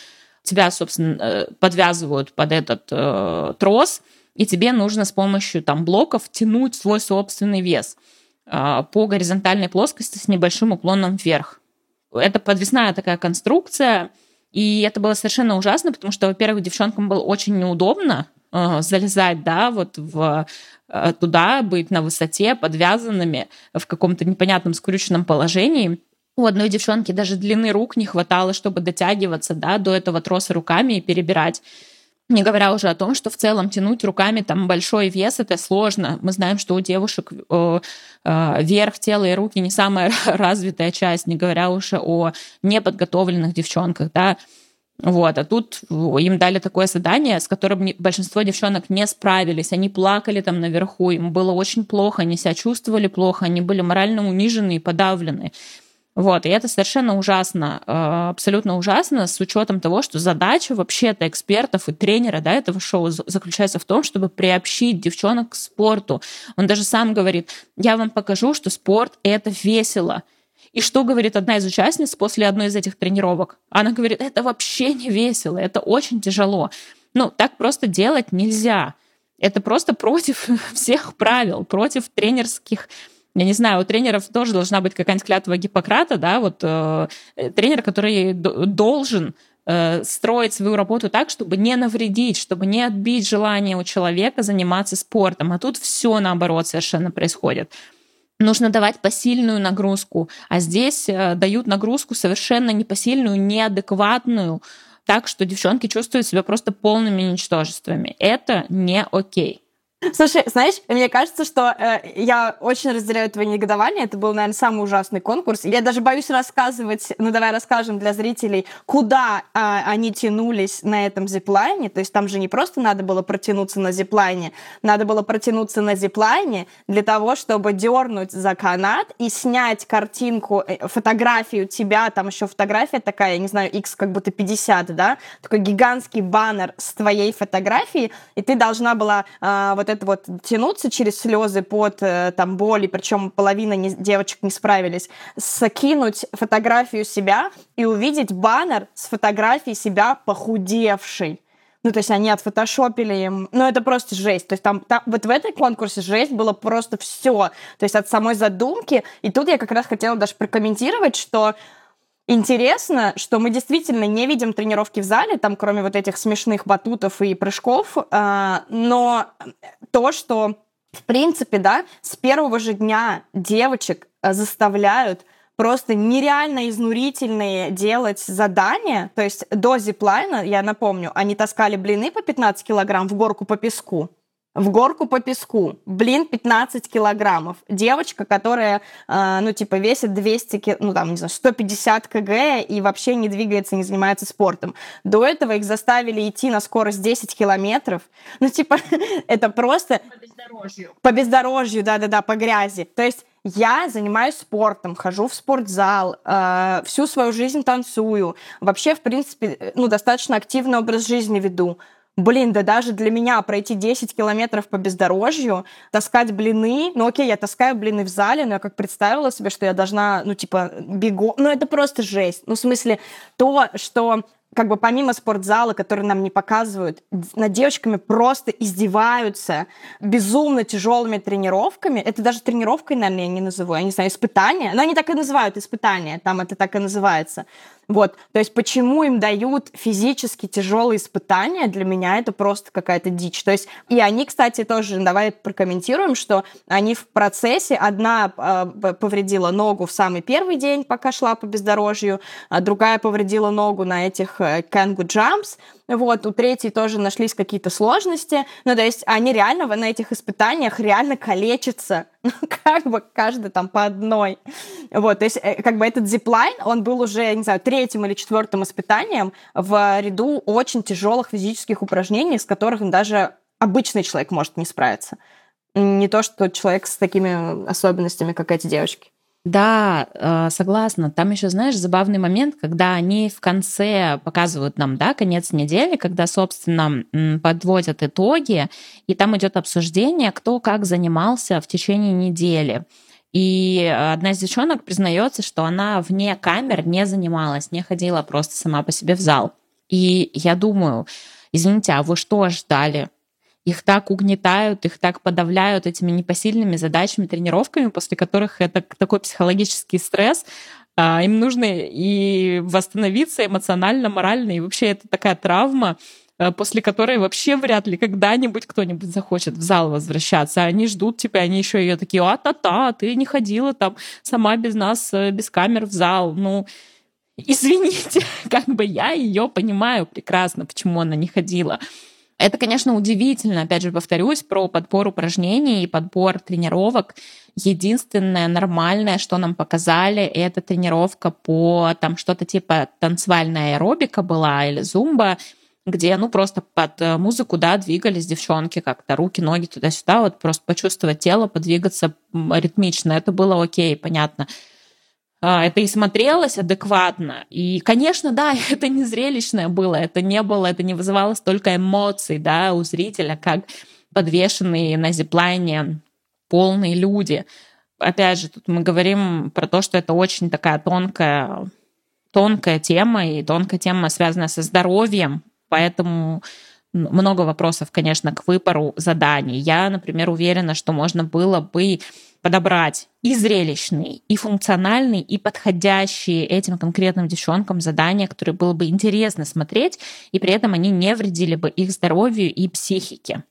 Тебя, собственно, э, подвязывают под этот э, трос, и тебе нужно с помощью там, блоков тянуть свой собственный вес э, по горизонтальной плоскости с небольшим уклоном вверх. Это подвесная такая конструкция, и это было совершенно ужасно, потому что, во-первых, девчонкам было очень неудобно, э, залезать, да, вот в туда, быть на высоте, подвязанными в каком-то непонятном скрюченном положении. У одной девчонки даже длины рук не хватало, чтобы дотягиваться да, до этого троса руками и перебирать. Не говоря уже о том, что в целом тянуть руками там большой вес это сложно. Мы знаем, что у девушек э, э, верх тела и руки не самая развитая часть, не говоря уже о неподготовленных девчонках, да. Вот, а тут им дали такое задание, с которым большинство девчонок не справились. Они плакали там наверху, им было очень плохо, они себя чувствовали плохо, они были морально унижены и подавлены. Вот, и это совершенно ужасно, э, абсолютно ужасно, с учетом того, что задача вообще-то экспертов и тренера да, этого шоу заключается в том, чтобы приобщить девчонок к спорту. Он даже сам говорит, я вам покажу, что спорт — это весело. И что говорит одна из участниц после одной из этих тренировок? Она говорит, это вообще не весело, это очень тяжело. Ну, так просто делать нельзя. Это просто против всех правил, против тренерских я не знаю, у тренеров тоже должна быть какая-нибудь клятва Гиппократа, да, вот э, тренер, который должен э, строить свою работу так, чтобы не навредить, чтобы не отбить желание у человека заниматься спортом. А тут все наоборот совершенно происходит. Нужно давать посильную нагрузку, а здесь э, дают нагрузку совершенно непосильную, неадекватную, так что девчонки чувствуют себя просто полными ничтожествами. Это не окей. Слушай, знаешь, мне кажется, что э, я очень разделяю твое негодование. Это был, наверное, самый ужасный конкурс. Я даже боюсь рассказывать, ну давай расскажем для зрителей, куда э, они тянулись на этом зиплайне. То есть там же не просто надо было протянуться на зиплайне, надо было протянуться на зиплайне для того, чтобы дернуть за канат и снять картинку, э, фотографию тебя, там еще фотография такая, я не знаю, x как будто 50, да, такой гигантский баннер с твоей фотографией, и ты должна была э, вот это вот тянуться через слезы под э, там боли, причем половина не, девочек не справились, скинуть фотографию себя и увидеть баннер с фотографией себя похудевшей. Ну, то есть они отфотошопили им. Ну, это просто жесть. То есть там, там вот в этой конкурсе жесть было просто все. То есть от самой задумки. И тут я как раз хотела даже прокомментировать, что Интересно, что мы действительно не видим тренировки в зале, там кроме вот этих смешных батутов и прыжков, а, но то, что в принципе, да, с первого же дня девочек а, заставляют просто нереально изнурительные делать задания. То есть до зиплайна, я напомню, они таскали блины по 15 килограмм в горку по песку в горку по песку. Блин, 15 килограммов. Девочка, которая, э, ну, типа, весит 200, ну, там, не знаю, 150 кг и вообще не двигается, не занимается спортом. До этого их заставили идти на скорость 10 километров. Ну, типа, это просто... По бездорожью. По бездорожью, да-да-да, по грязи. То есть я занимаюсь спортом, хожу в спортзал, э, всю свою жизнь танцую. Вообще, в принципе, ну, достаточно активный образ жизни веду. Блин, да даже для меня пройти 10 километров по бездорожью, таскать блины, ну окей, я таскаю блины в зале, но я как представила себе, что я должна, ну типа, бегу, ну это просто жесть. Ну в смысле, то, что как бы помимо спортзала, который нам не показывают, над девочками просто издеваются безумно тяжелыми тренировками. Это даже тренировкой, наверное, я не назову, я не знаю, испытания. Но они так и называют испытания, там это так и называется. Вот, то есть почему им дают физически тяжелые испытания, для меня это просто какая-то дичь. То есть и они, кстати, тоже, давай прокомментируем, что они в процессе, одна э, повредила ногу в самый первый день, пока шла по бездорожью, а другая повредила ногу на этих э, Jumps, вот, у третьей тоже нашлись какие-то сложности. Ну, то есть они реально на этих испытаниях реально калечатся. Ну, как бы каждый там по одной. Вот, то есть э, как бы этот зиплайн, он был уже, не знаю, третьим или четвертым испытанием в ряду очень тяжелых физических упражнений, с которых даже обычный человек может не справиться. Не то, что человек с такими особенностями, как эти девочки. Да, э, согласна. Там еще, знаешь, забавный момент, когда они в конце показывают нам, да, конец недели, когда, собственно, подводят итоги, и там идет обсуждение, кто как занимался в течение недели. И одна из девчонок признается, что она вне камер не занималась, не ходила просто сама по себе в зал. И я думаю, извините, а вы что ждали? Их так угнетают, их так подавляют этими непосильными задачами, тренировками, после которых это такой психологический стресс, а, им нужно и восстановиться эмоционально, морально, и вообще это такая травма, э, после которой вообще вряд ли когда-нибудь кто-нибудь захочет в зал возвращаться. Они ждут тебя, они еще ее такие, а-та-та, ты не ходила там сама без нас, э, без камер в зал. Ну, извините, как бы я ее понимаю прекрасно, почему она не ходила. Это, конечно, удивительно. Опять же, повторюсь, про подбор упражнений и подбор тренировок. Единственное нормальное, что нам показали, это тренировка по там что-то типа танцевальная аэробика была или зумба, где, ну, просто под э, музыку, да, двигались девчонки как-то, руки, ноги туда-сюда, вот просто почувствовать тело, подвигаться ритмично. Это было окей, понятно. А, это и смотрелось адекватно. И, конечно, да, это не зрелищное было, это не было, это не вызывало столько эмоций, да, у зрителя, как подвешенные на зиплайне полные люди. Опять же, тут мы говорим про то, что это очень такая тонкая, тонкая тема, и тонкая тема, связанная со здоровьем, поэтому много вопросов, конечно, к выбору заданий. Я, например, уверена, что можно было бы подобрать и зрелищные, и функциональные, и подходящие этим конкретным девчонкам задания, которые было бы интересно смотреть, и при этом они не вредили бы их здоровью и психике.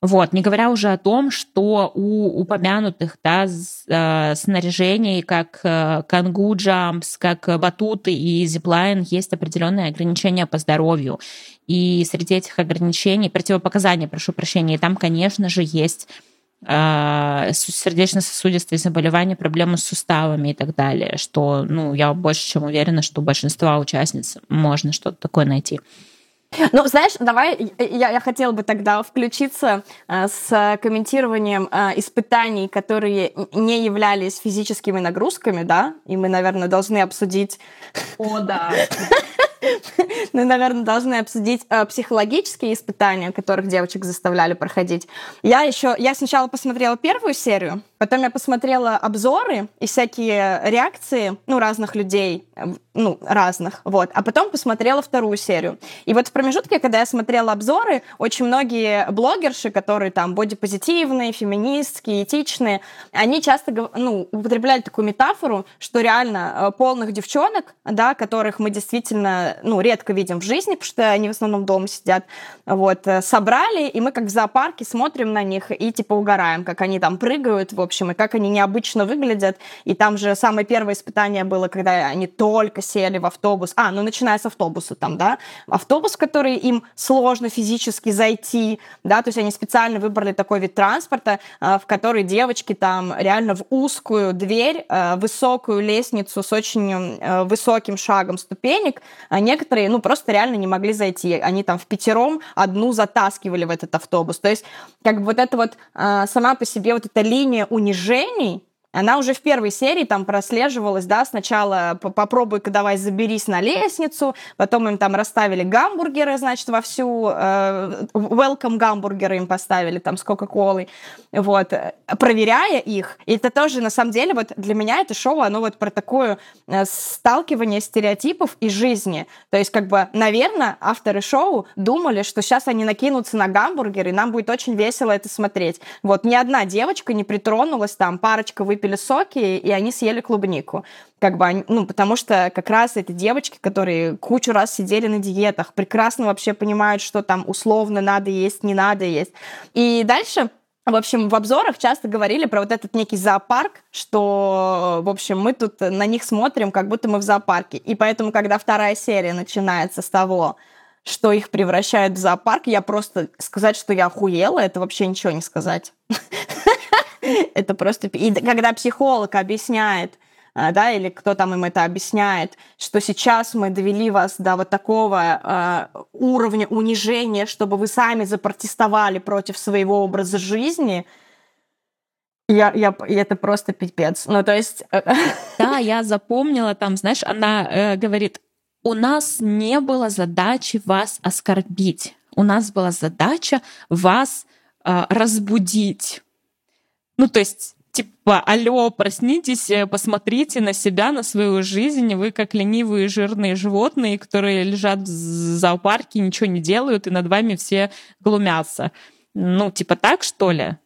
Вот, не говоря уже о том, что у упомянутых да, э, снаряжений, как э, кангу джампс, как батуты и зиплайн, есть определенные ограничения по здоровью. И среди этих ограничений, противопоказания, прошу прощения, там, конечно же, есть сердечно-сосудистые заболевания, проблемы с суставами и так далее, что, ну, я больше чем уверена, что у большинства участниц можно что-то такое найти. Ну, знаешь, давай я, я хотела бы тогда включиться э, с комментированием э, испытаний, которые не являлись физическими нагрузками, да, и мы, наверное, должны обсудить. О, да. Мы, наверное, должны обсудить э, психологические испытания, которых девочек заставляли проходить. Я еще, я сначала посмотрела первую серию, потом я посмотрела обзоры и всякие реакции, ну, разных людей, э, ну, разных, вот, а потом посмотрела вторую серию. И вот в промежутке, когда я смотрела обзоры, очень многие блогерши, которые там бодипозитивные, феминистские, этичные, они часто, ну, употребляли такую метафору, что реально э, полных девчонок, да, которых мы действительно ну, редко видим в жизни, потому что они в основном дома сидят, вот, э, собрали, и мы как в зоопарке смотрим на них и типа угораем, как они там прыгают, в общем, и как они необычно выглядят. И там же самое первое испытание было, когда они только сели в автобус. А, ну, начиная с автобуса там, да, автобус, в который им сложно физически зайти, да, то есть они специально выбрали такой вид транспорта, э, в который девочки там реально в узкую дверь, э, высокую лестницу с очень высоким шагом ступенек, а некоторые, ну, просто реально не могли зайти. Они там в пятером одну затаскивали в этот автобус. То есть, как бы вот это вот сама по себе вот эта линия унижений, она уже в первой серии там прослеживалась, да, сначала попробуй-ка давай заберись на лестницу, потом им там расставили гамбургеры, значит, во всю, э, welcome гамбургеры им поставили там с Кока-Колой, вот, проверяя их. И это тоже, на самом деле, вот для меня это шоу, оно вот про такое э, сталкивание стереотипов и жизни. То есть, как бы, наверное, авторы шоу думали, что сейчас они накинутся на гамбургеры, и нам будет очень весело это смотреть. Вот, ни одна девочка не притронулась, там, парочка вы выпили соки, и они съели клубнику. Как бы, они, ну, потому что как раз эти девочки, которые кучу раз сидели на диетах, прекрасно вообще понимают, что там условно надо есть, не надо есть. И дальше в общем, в обзорах часто говорили про вот этот некий зоопарк, что, в общем, мы тут на них смотрим, как будто мы в зоопарке. И поэтому, когда вторая серия начинается с того, что их превращают в зоопарк, я просто сказать, что я охуела, это вообще ничего не сказать. Это просто... И когда психолог объясняет, а, да, или кто там им это объясняет, что сейчас мы довели вас до вот такого э, уровня унижения, чтобы вы сами запротестовали против своего образа жизни, я, я, это просто пипец. Ну, то есть... Э, да, я запомнила там, знаешь, она э, говорит, у нас не было задачи вас оскорбить, у нас была задача вас э, разбудить. Ну, то есть типа, алло, проснитесь, э, посмотрите на себя, на свою жизнь. Вы как ленивые жирные животные, которые лежат в зоопарке, ничего не делают, и над вами все глумятся. Ну, типа так, что ли?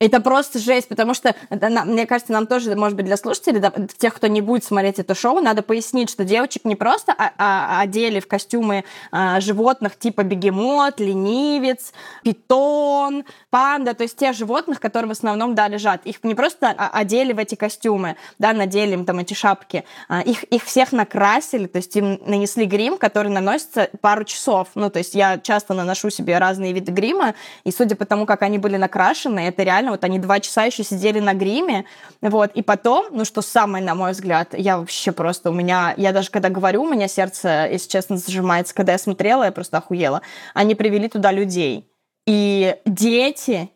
Это просто жесть, потому что, мне кажется, нам тоже, может быть, для слушателей, тех, кто не будет смотреть это шоу, надо пояснить, что девочек не просто а, а, одели в костюмы а, животных типа бегемот, ленивец, питон, панда, то есть тех животных, которые в основном, да, лежат. Их не просто одели в эти костюмы, да, надели им там эти шапки, их, их всех накрасили, то есть им нанесли грим, который наносится пару часов. Ну, то есть я часто наношу себе разные виды грима, и судя по тому, как они были накрашены, это реально вот они два часа еще сидели на гриме, вот, и потом, ну, что самое, на мой взгляд, я вообще просто, у меня, я даже когда говорю, у меня сердце, если честно, зажимается, когда я смотрела, я просто охуела. Они привели туда людей. И дети,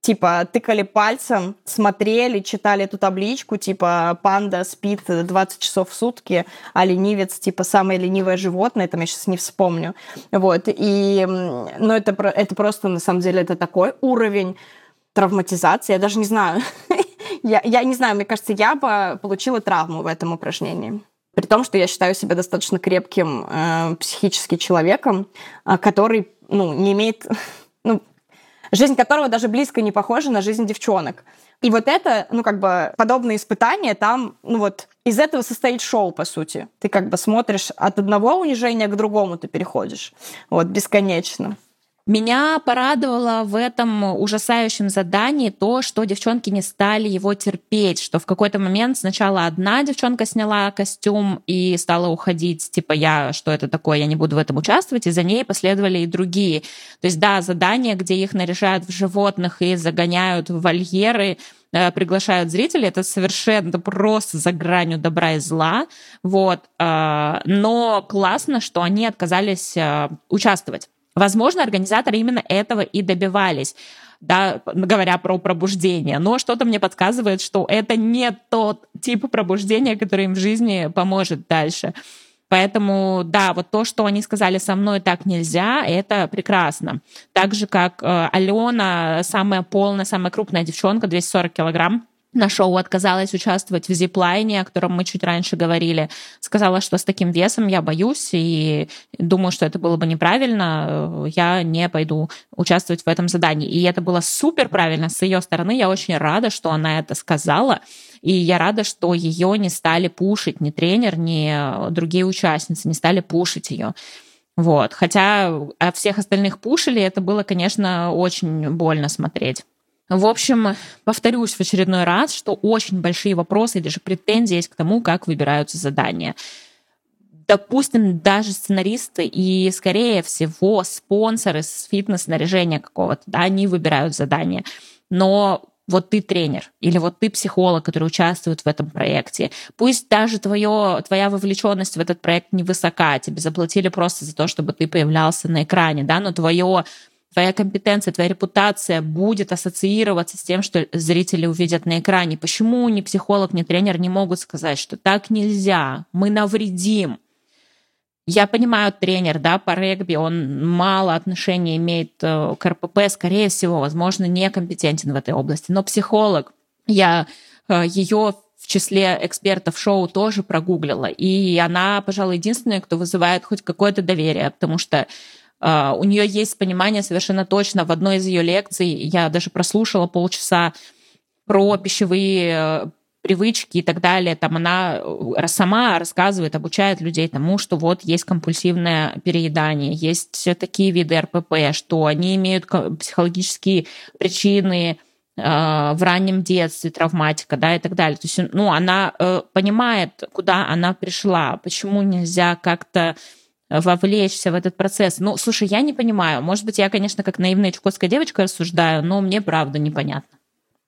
типа, тыкали пальцем, смотрели, читали эту табличку, типа, панда спит 20 часов в сутки, а ленивец, типа, самое ленивое животное, там я сейчас не вспомню. Вот, и, ну, это, это просто, на самом деле, это такой уровень травматизация, я даже не знаю. я, я не знаю, мне кажется, я бы получила травму в этом упражнении. При том, что я считаю себя достаточно крепким э, психически человеком, э, который ну, не имеет... ну, жизнь которого даже близко не похожа на жизнь девчонок. И вот это, ну, как бы, подобные испытания, там, ну, вот, из этого состоит шоу, по сути. Ты как бы смотришь от одного унижения к другому, ты переходишь, вот, бесконечно. Меня порадовало в этом ужасающем задании то, что девчонки не стали его терпеть, что в какой-то момент сначала одна девчонка сняла костюм и стала уходить, типа я, что это такое, я не буду в этом участвовать, и за ней последовали и другие. То есть да, задание, где их наряжают в животных и загоняют в вольеры, э, приглашают зрителей, это совершенно просто за гранью добра и зла, вот. Э, но классно, что они отказались э, участвовать. Возможно, организаторы именно этого и добивались да, говоря про пробуждение. Но что-то мне подсказывает, что это не тот тип пробуждения, который им в жизни поможет дальше. Поэтому, да, вот то, что они сказали со мной так нельзя, это прекрасно. Так же, как э, Алена, самая полная, самая крупная девчонка, 240 килограмм, на шоу отказалась участвовать в зиплайне, о котором мы чуть раньше говорили. Сказала, что с таким весом я боюсь и думаю, что это было бы неправильно. Я не пойду участвовать в этом задании. И это было супер правильно с ее стороны. Я очень рада, что она это сказала. И я рада, что ее не стали пушить ни тренер, ни другие участницы, не стали пушить ее. Вот. Хотя всех остальных пушили, это было, конечно, очень больно смотреть. В общем, повторюсь в очередной раз, что очень большие вопросы и даже претензии есть к тому, как выбираются задания. Допустим, даже сценаристы и, скорее всего, спонсоры с фитнес-снаряжения какого-то, да, они выбирают задания. Но вот ты тренер или вот ты психолог, который участвует в этом проекте. Пусть даже твое, твоя вовлеченность в этот проект невысока, тебе заплатили просто за то, чтобы ты появлялся на экране, да, но твое твоя компетенция, твоя репутация будет ассоциироваться с тем, что зрители увидят на экране. Почему ни психолог, ни тренер не могут сказать, что так нельзя, мы навредим? Я понимаю, тренер, да, по регби, он мало отношения имеет э, к РПП, скорее всего, возможно, некомпетентен в этой области. Но психолог, я э, ее в числе экспертов шоу тоже прогуглила, и она, пожалуй, единственная, кто вызывает хоть какое-то доверие, потому что у нее есть понимание совершенно точно. В одной из ее лекций я даже прослушала полчаса про пищевые э, привычки и так далее. Там она э, сама рассказывает, обучает людей тому, что вот есть компульсивное переедание, есть такие виды РПП, что они имеют психологические причины э, в раннем детстве, травматика, да, и так далее. То есть, ну, она понимает, куда она пришла, почему нельзя как-то вовлечься в этот процесс. Ну, слушай, я не понимаю. Может быть, я, конечно, как наивная чукотская девочка рассуждаю, но мне правда непонятно.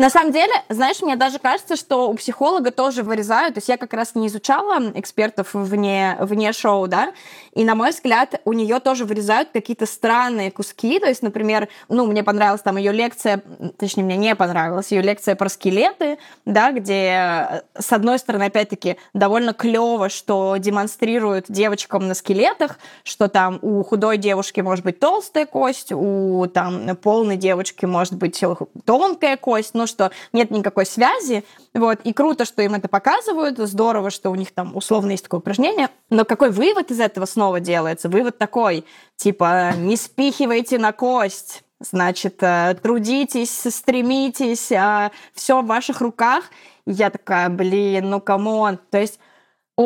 На самом деле, знаешь, мне даже кажется, что у психолога тоже вырезают. То есть я как раз не изучала экспертов вне, вне шоу, да, и, на мой взгляд, у нее тоже вырезают какие-то странные куски. То есть, например, ну, мне понравилась там ее лекция, точнее, мне не понравилась ее лекция про скелеты, да, где, с одной стороны, опять-таки, довольно клево, что демонстрируют девочкам на скелетах, что там у худой девушки может быть толстая кость, у там полной девочки может быть тонкая кость, но что нет никакой связи, вот, и круто, что им это показывают, здорово, что у них там условно есть такое упражнение, но какой вывод из этого снова делается? Вывод такой, типа, не спихивайте на кость, значит, э, трудитесь, стремитесь, э, все в ваших руках. я такая, блин, ну come on. То есть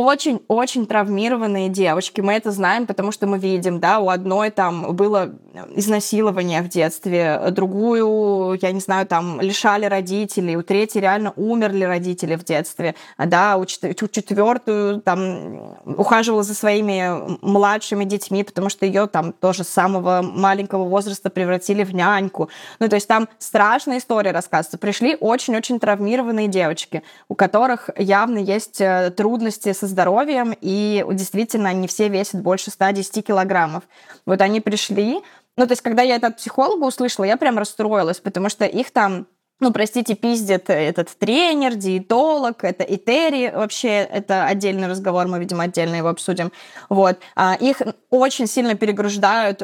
очень-очень травмированные девочки. Мы это знаем, потому что мы видим, да, у одной там было изнасилование в детстве, другую, я не знаю, там лишали родителей, у третьей реально умерли родители в детстве, да, у четвертую там ухаживала за своими младшими детьми, потому что ее там тоже с самого маленького возраста превратили в няньку. Ну, то есть там страшная история рассказывается. Пришли очень-очень травмированные девочки, у которых явно есть э, трудности со здоровьем, и действительно они все весят больше 110 килограммов. Вот они пришли, ну, то есть, когда я это от психолога услышала, я прям расстроилась, потому что их там ну, простите, пиздит этот тренер, диетолог, это Этери, вообще это отдельный разговор, мы, видимо, отдельно его обсудим. Вот. А, их очень сильно перегружают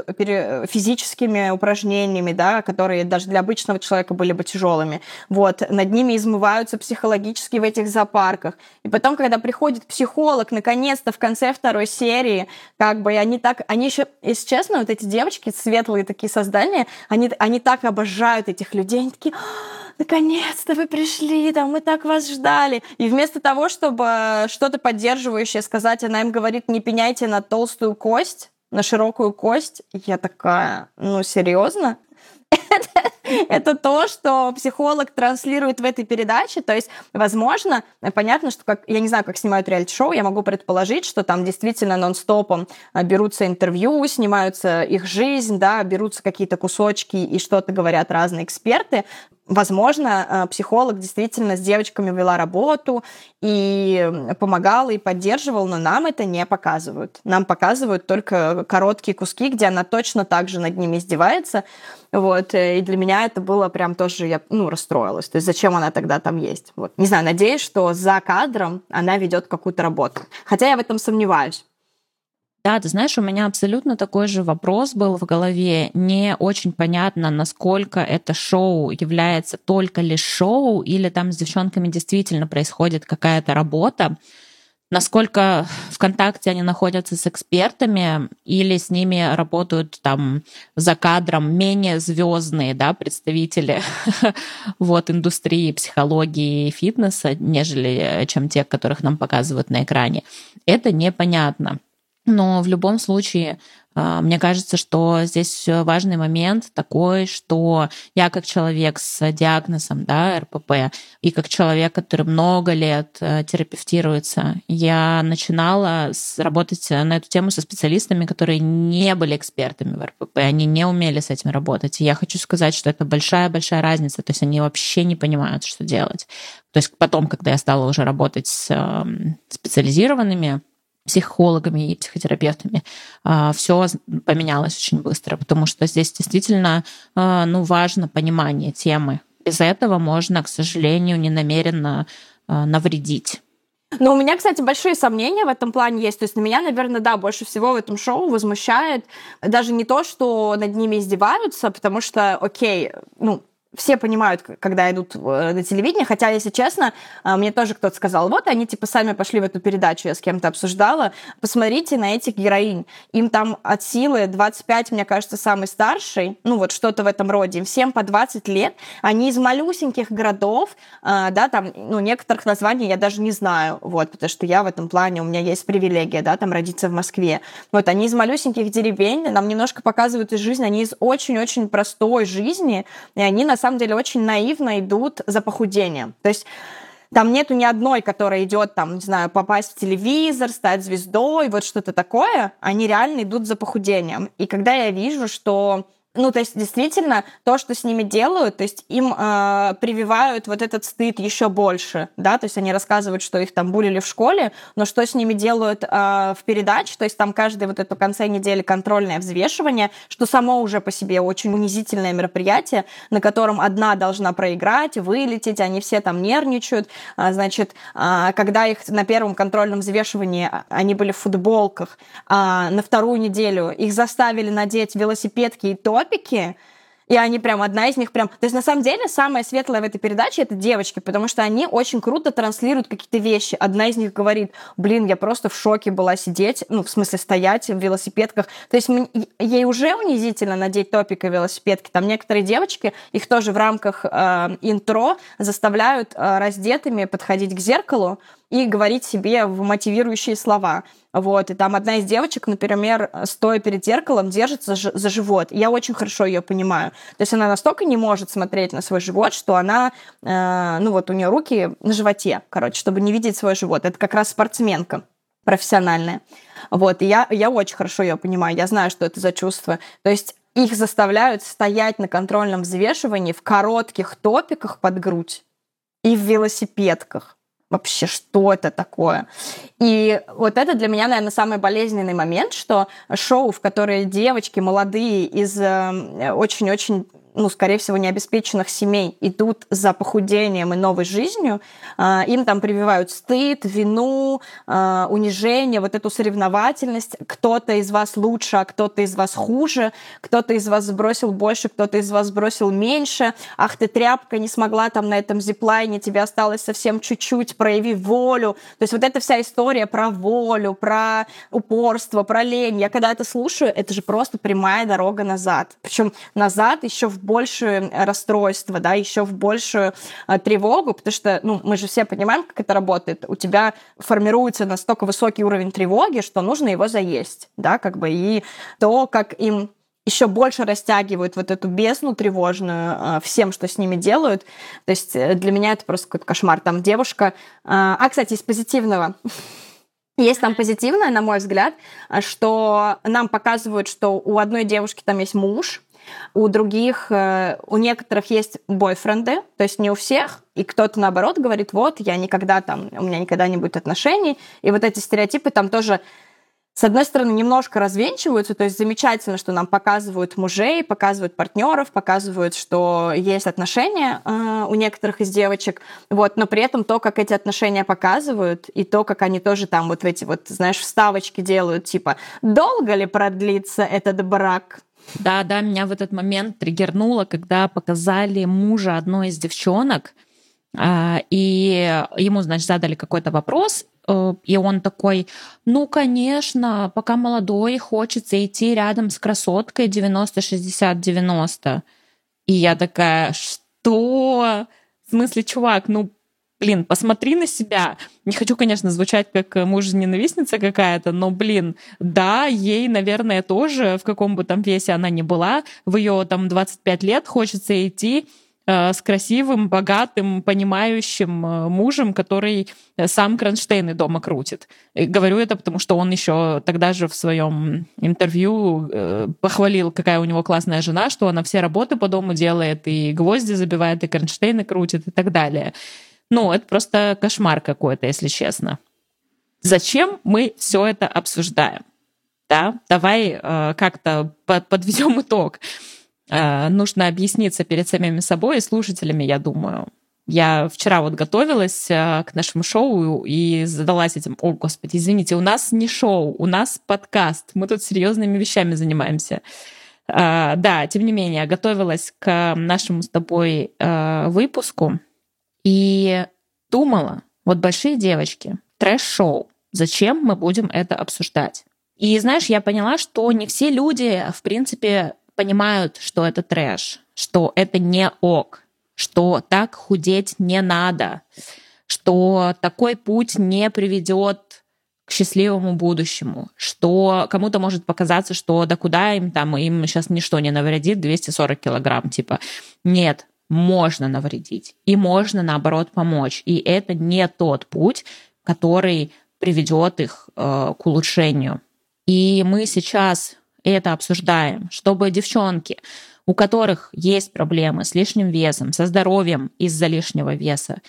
физическими упражнениями, да, которые даже для обычного человека были бы тяжелыми. Вот. Над ними измываются психологически в этих зоопарках. И потом, когда приходит психолог, наконец-то в конце второй серии, как бы, они так, они еще, если честно, вот эти девочки, светлые такие создания, они, они так обожают этих людей, они такие, наконец-то вы пришли, там, мы так вас ждали. И вместо того, чтобы что-то поддерживающее сказать, она им говорит, не пеняйте на толстую кость, на широкую кость. Я такая, ну, серьезно? это то, что психолог транслирует в этой передаче. То есть, возможно, понятно, что как, я не знаю, как снимают реалити-шоу, я могу предположить, что там действительно нон-стопом а, берутся интервью, снимаются их жизнь, да, берутся какие-то кусочки и что-то говорят разные эксперты. Возможно, а, психолог действительно с девочками вела работу и помогал и поддерживал, но нам это не показывают. Нам показывают только короткие куски, где она точно так же над ними издевается. Вот, э, и для меня это было прям тоже, я, ну, расстроилась. То есть зачем она тогда там есть? Вот. Не знаю, надеюсь, что за кадром она ведет какую-то работу. Хотя я в этом сомневаюсь. Да, ты знаешь, у меня абсолютно такой же вопрос был в голове. Не очень понятно, насколько это шоу является только лишь шоу, или там с девчонками действительно происходит какая-то работа насколько ВКонтакте они находятся с экспертами или с ними работают там за кадром менее звездные да, представители вот, индустрии психологии и фитнеса, нежели чем те, которых нам показывают на экране. Это непонятно. Но в любом случае а, мне кажется, что здесь важный момент такой, что я как человек с диагнозом да, РПП и как человек, который много лет э, терапевтируется, я начинала работать на эту тему со специалистами, которые не были экспертами в РПП, они не умели с этим работать. И я хочу сказать, что это большая-большая разница, то есть они вообще не понимают, что делать. То есть потом, когда я стала уже работать с эм, специализированными психологами и психотерапевтами, а, все поменялось очень быстро, потому что здесь действительно а, ну, важно понимание темы. Без этого можно, к сожалению, ненамеренно а, навредить. Но у меня, кстати, большие сомнения в этом плане есть. То есть на меня, наверное, да, больше всего в этом шоу возмущает даже не то, что над ними издеваются, потому что, окей, ну, все понимают, когда идут э, на телевидение, хотя, если честно, э, мне тоже кто-то сказал, вот они типа сами пошли в эту передачу, я с кем-то обсуждала, посмотрите на этих героинь, им там от силы 25, мне кажется, самый старший, ну вот что-то в этом роде, им всем по 20 лет, они из малюсеньких городов, э, да, там, ну, некоторых названий я даже не знаю, вот, потому что я в этом плане, у меня есть привилегия, да, там, родиться в Москве, вот, они из малюсеньких деревень, нам немножко показывают из жизни, они из очень-очень простой жизни, и они на самом деле очень наивно идут за похудением. То есть там нету ни одной, которая идет, там, не знаю, попасть в телевизор, стать звездой, вот что-то такое. Они реально идут за похудением. И когда я вижу, что ну, то есть, действительно, то, что с ними делают, то есть им э, прививают вот этот стыд еще больше, да, то есть они рассказывают, что их там булили в школе, но что с ними делают э, в передаче, то есть там каждый вот это конце недели контрольное взвешивание, что само уже по себе очень унизительное мероприятие, на котором одна должна проиграть, вылететь, они все там нервничают, а, значит, а, когда их на первом контрольном взвешивании а, они были в футболках, а на вторую неделю их заставили надеть велосипедки и то, топики, И они прям, одна из них прям... То есть, на самом деле, самое светлое в этой передаче — это девочки, потому что они очень круто транслируют какие-то вещи. Одна из них говорит, блин, я просто в шоке была сидеть, ну, в смысле, стоять в велосипедках. То есть, ей уже унизительно надеть топик и велосипедки. Там некоторые девочки, их тоже в рамках э, интро заставляют э, раздетыми подходить к зеркалу, и говорить себе мотивирующие слова. Вот, и там одна из девочек, например, стоя перед зеркалом, держится за живот. я очень хорошо ее понимаю. То есть она настолько не может смотреть на свой живот, что она, э, ну вот у нее руки на животе, короче, чтобы не видеть свой живот. Это как раз спортсменка профессиональная. Вот, и я, я очень хорошо ее понимаю, я знаю, что это за чувство. То есть их заставляют стоять на контрольном взвешивании в коротких топиках под грудь и в велосипедках вообще, что это такое. И вот это для меня, наверное, самый болезненный момент, что шоу, в которое девочки молодые из э, очень-очень ну, скорее всего, необеспеченных семей идут за похудением и новой жизнью, а, им там прививают стыд, вину, а, унижение, вот эту соревновательность. Кто-то из вас лучше, а кто-то из вас хуже, кто-то из вас сбросил больше, кто-то из вас сбросил меньше. Ах, ты тряпка, не смогла там на этом зиплайне, тебе осталось совсем чуть-чуть, прояви волю. То есть вот эта вся история про волю, про упорство, про лень. Я когда это слушаю, это же просто прямая дорога назад. Причем назад еще в большее расстройство, да, еще в большую а, тревогу, потому что, ну, мы же все понимаем, как это работает. У тебя формируется настолько высокий уровень тревоги, что нужно его заесть, да, как бы, и то, как им еще больше растягивают вот эту бездну тревожную а, всем, что с ними делают. То есть э, для меня это просто какой-то кошмар. Там девушка... А кстати, из позитивного. Есть там позитивное, на мой взгляд, что нам показывают, что у одной девушки там есть муж, у других, э, у некоторых есть бойфренды, то есть не у всех, и кто-то наоборот говорит, вот, я никогда там, у меня никогда не будет отношений, и вот эти стереотипы там тоже с одной стороны, немножко развенчиваются, то есть замечательно, что нам показывают мужей, показывают партнеров, показывают, что есть отношения э, у некоторых из девочек, вот, но при этом то, как эти отношения показывают, и то, как они тоже там вот в эти вот, знаешь, вставочки делают, типа, долго ли продлится этот брак, да, да, меня в этот момент триггернуло, когда показали мужа одной из девчонок, а, и ему, значит, задали какой-то вопрос, э, и он такой, ну, конечно, пока молодой, хочется идти рядом с красоткой 90-60-90. И я такая, что? В смысле, чувак, ну, блин, посмотри на себя. Не хочу, конечно, звучать как муж-ненавистница какая-то, но, блин, да, ей, наверное, тоже, в каком бы там весе она ни была, в ее там 25 лет хочется идти э, с красивым, богатым, понимающим э, мужем, который сам кронштейны дома крутит. И говорю это, потому что он еще тогда же в своем интервью э, похвалил, какая у него классная жена, что она все работы по дому делает, и гвозди забивает, и кронштейны крутит, и так далее. Ну, это просто кошмар какой-то, если честно. Зачем мы все это обсуждаем? Да, давай э, как-то подведем итог. Э, нужно объясниться перед самими собой и слушателями, я думаю. Я вчера вот готовилась э, к нашему шоу и задалась этим, о, господи, извините, у нас не шоу, у нас подкаст, мы тут серьезными вещами занимаемся. Э, да, тем не менее, готовилась к нашему с тобой э, выпуску, и думала, вот большие девочки, трэш-шоу, зачем мы будем это обсуждать? И знаешь, я поняла, что не все люди, в принципе, понимают, что это трэш, что это не ок, что так худеть не надо, что такой путь не приведет к счастливому будущему, что кому-то может показаться, что да куда им там, им сейчас ничто не навредит, 240 килограмм, типа, нет, можно навредить и можно, наоборот, помочь. И это не тот путь, который приведет их э, к улучшению. И мы сейчас это обсуждаем, чтобы девчонки, у которых есть проблемы с лишним весом, со здоровьем из-за лишнего веса,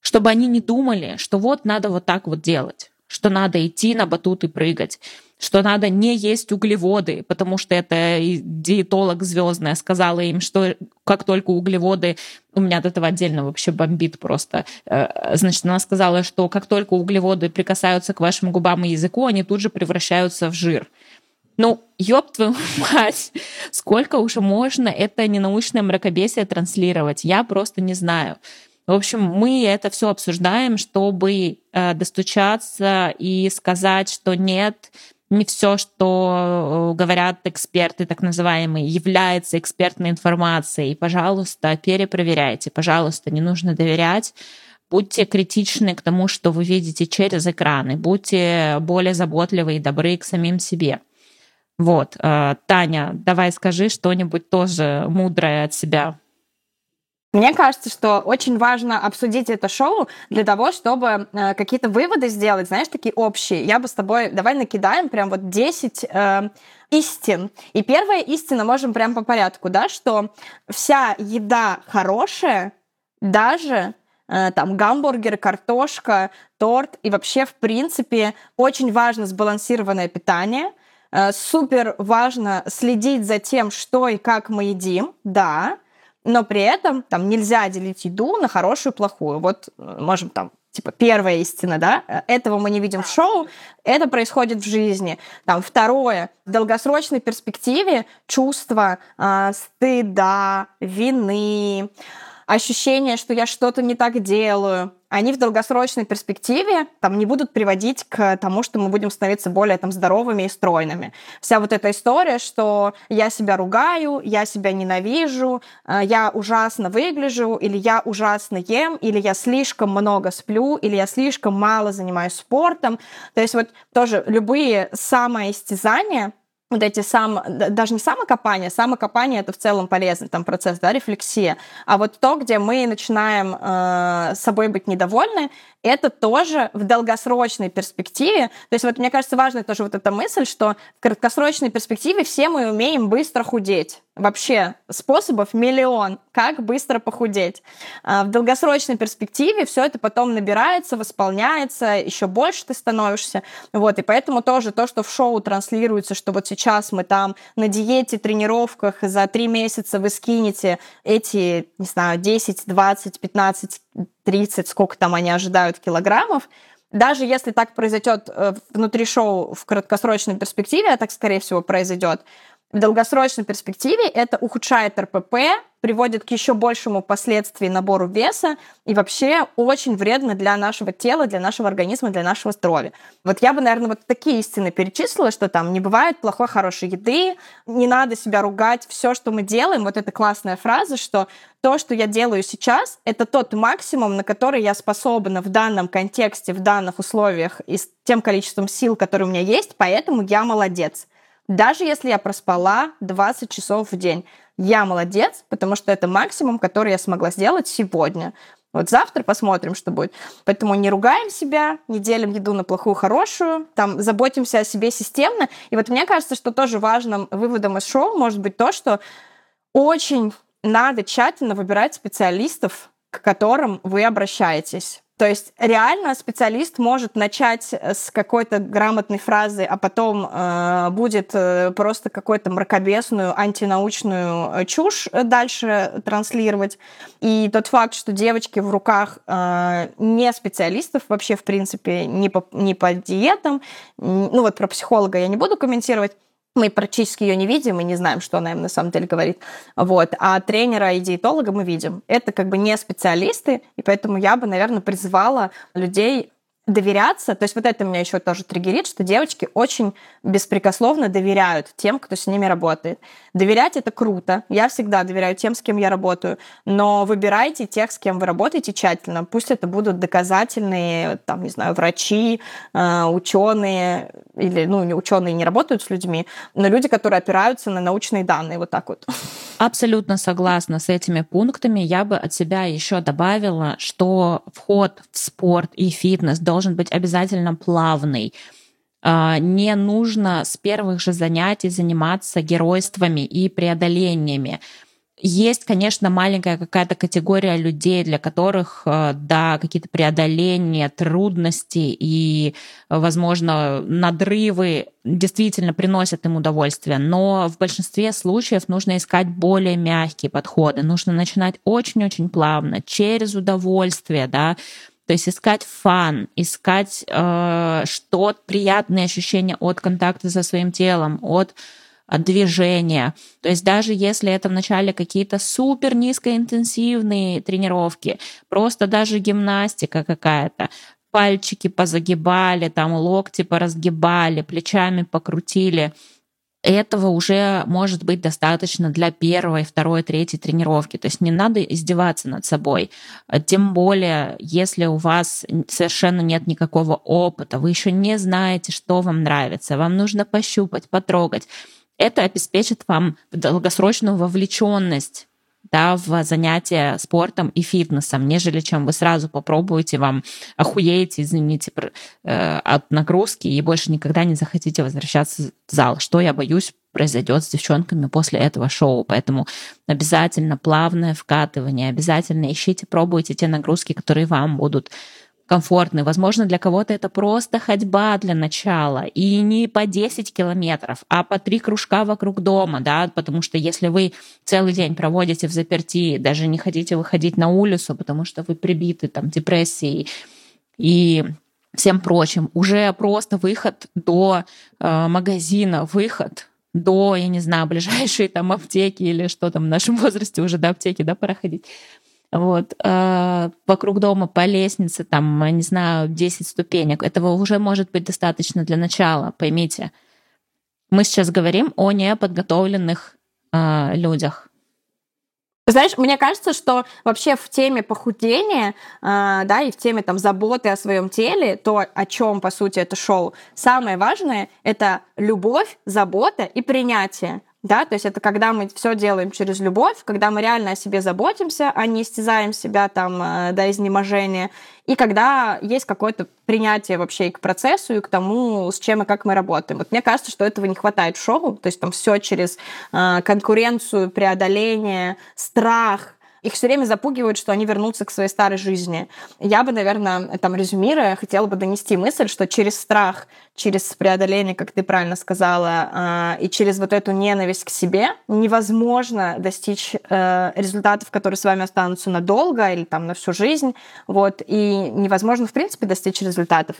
чтобы они не думали, что вот надо вот так вот делать, что надо идти на батут и прыгать, что надо не есть углеводы, потому что это диетолог звездная сказала им, что как только углеводы, у меня от этого отдельно вообще бомбит просто, э, значит, она сказала, что как только углеводы прикасаются к вашим губам и языку, они тут же превращаются в жир. Ну, ёб твою мать, сколько уже можно это ненаучное мракобесие транслировать? Я просто не знаю. В общем, мы это все обсуждаем, чтобы э, достучаться и сказать, что нет, не все, что э, говорят эксперты, так называемые, является экспертной информацией. Пожалуйста, перепроверяйте. Пожалуйста, не нужно доверять. Будьте критичны к тому, что вы видите через экраны. Будьте более заботливы и добры к самим себе. Вот, э, Таня, давай скажи что-нибудь тоже мудрое от себя. Мне кажется, что очень важно обсудить это шоу для того, чтобы э, какие-то выводы сделать, знаешь, такие общие. Я бы с тобой, давай накидаем прям вот 10 э, истин. И первая истина, можем прям по порядку, да, что вся еда хорошая, даже э, там гамбургер, картошка, торт и вообще, в принципе, очень важно сбалансированное питание – Э, супер важно следить за тем, что и как мы едим, да, но при этом там нельзя делить еду на хорошую и плохую. Вот э, можем там типа первая истина, да, э, этого мы не видим в шоу, это происходит в жизни. Там второе, в долгосрочной перспективе чувство э, стыда, вины, ощущение, что я что-то не так делаю, они в долгосрочной перспективе там, не будут приводить к тому, что мы будем становиться более там, здоровыми и стройными. Вся вот эта история, что я себя ругаю, я себя ненавижу, э, я ужасно выгляжу, или я ужасно ем, или я слишком много сплю, или я слишком мало занимаюсь спортом. То есть вот тоже любые самоистязания, вот эти сам, даже не самокопание, самокопание это в целом полезный там процесс, да, рефлексия, а вот то, где мы начинаем э, собой быть недовольны, это тоже в долгосрочной перспективе. То есть вот мне кажется важной тоже вот эта мысль, что в краткосрочной перспективе все мы умеем быстро худеть. Вообще способов миллион, как быстро похудеть. А в долгосрочной перспективе все это потом набирается, восполняется, еще больше ты становишься. Вот, и поэтому тоже то, что в шоу транслируется, что вот сейчас мы там на диете, тренировках, за три месяца вы скинете эти, не знаю, 10, 20, 15 30, сколько там они ожидают килограммов, даже если так произойдет э, внутри шоу в краткосрочной перспективе, а так, скорее всего, произойдет, в долгосрочной перспективе это ухудшает РПП, приводит к еще большему последствию набору веса и вообще очень вредно для нашего тела, для нашего организма, для нашего здоровья. Вот я бы, наверное, вот такие истины перечислила, что там не бывает плохой, хорошей еды, не надо себя ругать, все, что мы делаем, вот эта классная фраза, что то, что я делаю сейчас, это тот максимум, на который я способна в данном контексте, в данных условиях и с тем количеством сил, которые у меня есть, поэтому я молодец. Даже если я проспала 20 часов в день, я молодец, потому что это максимум, который я смогла сделать сегодня. Вот завтра посмотрим, что будет. Поэтому не ругаем себя, не делим еду на плохую, хорошую, там заботимся о себе системно. И вот мне кажется, что тоже важным выводом из шоу может быть то, что очень надо тщательно выбирать специалистов, к которым вы обращаетесь. То есть реально специалист может начать э, с какой-то грамотной фразы, а потом э, будет э, просто какую-то мракобесную антинаучную э, чушь дальше транслировать. И тот факт, что девочки в руках э, не специалистов вообще в принципе не по, не по диетам, ну вот про психолога я не буду комментировать, мы практически ее не видим и не знаем, что она им на самом деле говорит. Вот. А тренера и диетолога мы видим. Это как бы не специалисты, и поэтому я бы, наверное, призвала людей доверяться, то есть вот это меня еще тоже триггерит, что девочки очень беспрекословно доверяют тем, кто с ними работает. Доверять это круто. Я всегда доверяю тем, с кем я работаю, но выбирайте тех, с кем вы работаете тщательно. Пусть это будут доказательные, там, не знаю, врачи, э, ученые, или, ну, ученые не работают с людьми, но люди, которые опираются на научные данные, вот так вот. Абсолютно согласна с этими пунктами. Я бы от себя еще добавила, что вход в спорт и фитнес должен быть обязательно плавный. А, не нужно с первых же занятий заниматься геройствами и преодолениями. Есть, конечно, маленькая какая-то категория людей, для которых, э, да, какие-то преодоления, трудности и, возможно, надрывы действительно приносят им удовольствие. Но в большинстве случаев нужно искать более мягкие подходы. Нужно начинать очень-очень плавно, через удовольствие, да, То есть искать фан, искать э, что приятные ощущения от контакта со своим телом, от от движения. То есть даже если это вначале какие-то супер низкоинтенсивные тренировки, просто даже гимнастика какая-то, пальчики позагибали, там локти поразгибали, плечами покрутили, этого уже может быть достаточно для первой, второй, третьей тренировки. То есть не надо издеваться над собой. Тем более, если у вас совершенно нет никакого опыта, вы еще не знаете, что вам нравится, вам нужно пощупать, потрогать это обеспечит вам долгосрочную вовлеченность да, в занятия спортом и фитнесом, нежели чем вы сразу попробуете, вам охуеете, извините, э, от нагрузки и больше никогда не захотите возвращаться в зал, что я боюсь произойдет с девчонками после этого шоу. Поэтому обязательно плавное вкатывание, обязательно ищите, пробуйте те нагрузки, которые вам будут комфортный. Возможно, для кого-то это просто ходьба для начала. И не по 10 километров, а по три кружка вокруг дома, да, потому что если вы целый день проводите в заперти, даже не хотите выходить на улицу, потому что вы прибиты там депрессией и всем прочим, уже просто выход до э, магазина, выход до, я не знаю, ближайшей там аптеки или что там в нашем возрасте уже до аптеки, да, пора ходить вот, э, вокруг дома по лестнице, там, не знаю, 10 ступенек. Этого уже может быть достаточно для начала, поймите. Мы сейчас говорим о неподготовленных э, людях. Знаешь, мне кажется, что вообще в теме похудения, э, да, и в теме там заботы о своем теле, то, о чем по сути это шоу, самое важное это любовь, забота и принятие да, то есть это когда мы все делаем через любовь, когда мы реально о себе заботимся, а не истязаем себя там э, до изнеможения, и когда есть какое-то принятие вообще и к процессу, и к тому, с чем и как мы работаем. Вот мне кажется, что этого не хватает в шоу, то есть там все через э, конкуренцию, преодоление, страх, их все время запугивают, что они вернутся к своей старой жизни. Я бы, наверное, там резюмируя, хотела бы донести мысль, что через страх, через преодоление, как ты правильно сказала, а, и через вот эту ненависть к себе невозможно достичь э, результатов, которые с вами останутся надолго или там на всю жизнь. Вот, и невозможно, в принципе, достичь результатов.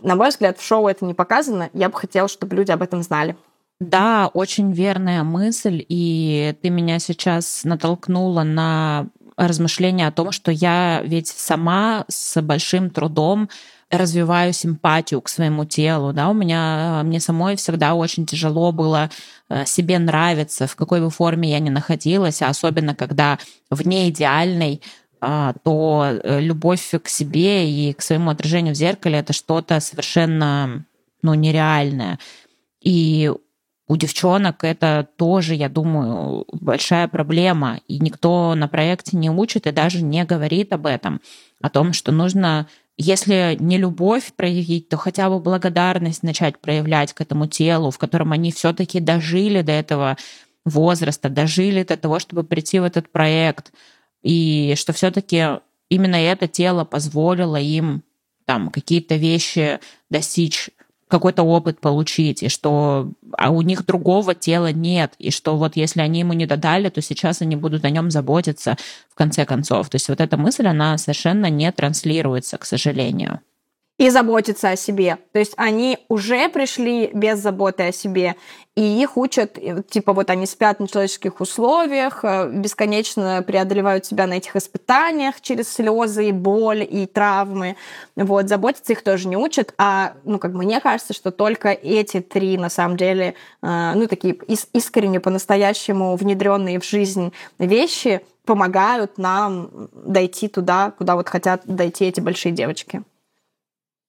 На мой взгляд, в шоу это не показано. Я бы хотела, чтобы люди об этом знали. Да, очень верная мысль, и ты меня сейчас натолкнула на размышления о том, что я ведь сама с большим трудом развиваю симпатию к своему телу, да, у меня, мне самой всегда очень тяжело было э, себе нравиться, в какой бы форме я ни находилась, а особенно когда вне идеальной, а, то э, любовь к себе и к своему отражению в зеркале это что-то совершенно ну, нереальное. И у девчонок это тоже, я думаю, большая проблема. И никто на проекте не учит и даже не говорит об этом. О том, что нужно, если не любовь проявить, то хотя бы благодарность начать проявлять к этому телу, в котором они все-таки дожили до этого возраста, дожили до того, чтобы прийти в этот проект. И что все-таки именно это тело позволило им там какие-то вещи достичь какой-то опыт получить, и что а у них другого тела нет, и что вот если они ему не додали, то сейчас они будут о нем заботиться в конце концов. То есть вот эта мысль, она совершенно не транслируется, к сожалению и заботиться о себе. То есть они уже пришли без заботы о себе, и их учат, типа вот они спят на человеческих условиях, э, бесконечно преодолевают себя на этих испытаниях через слезы и боль и травмы. Вот, заботиться их тоже не учат, а, ну, как мне кажется, что только эти три, на самом деле, э, ну, такие искренне, по-настоящему внедренные в жизнь вещи помогают нам дойти туда, куда вот хотят дойти эти большие девочки.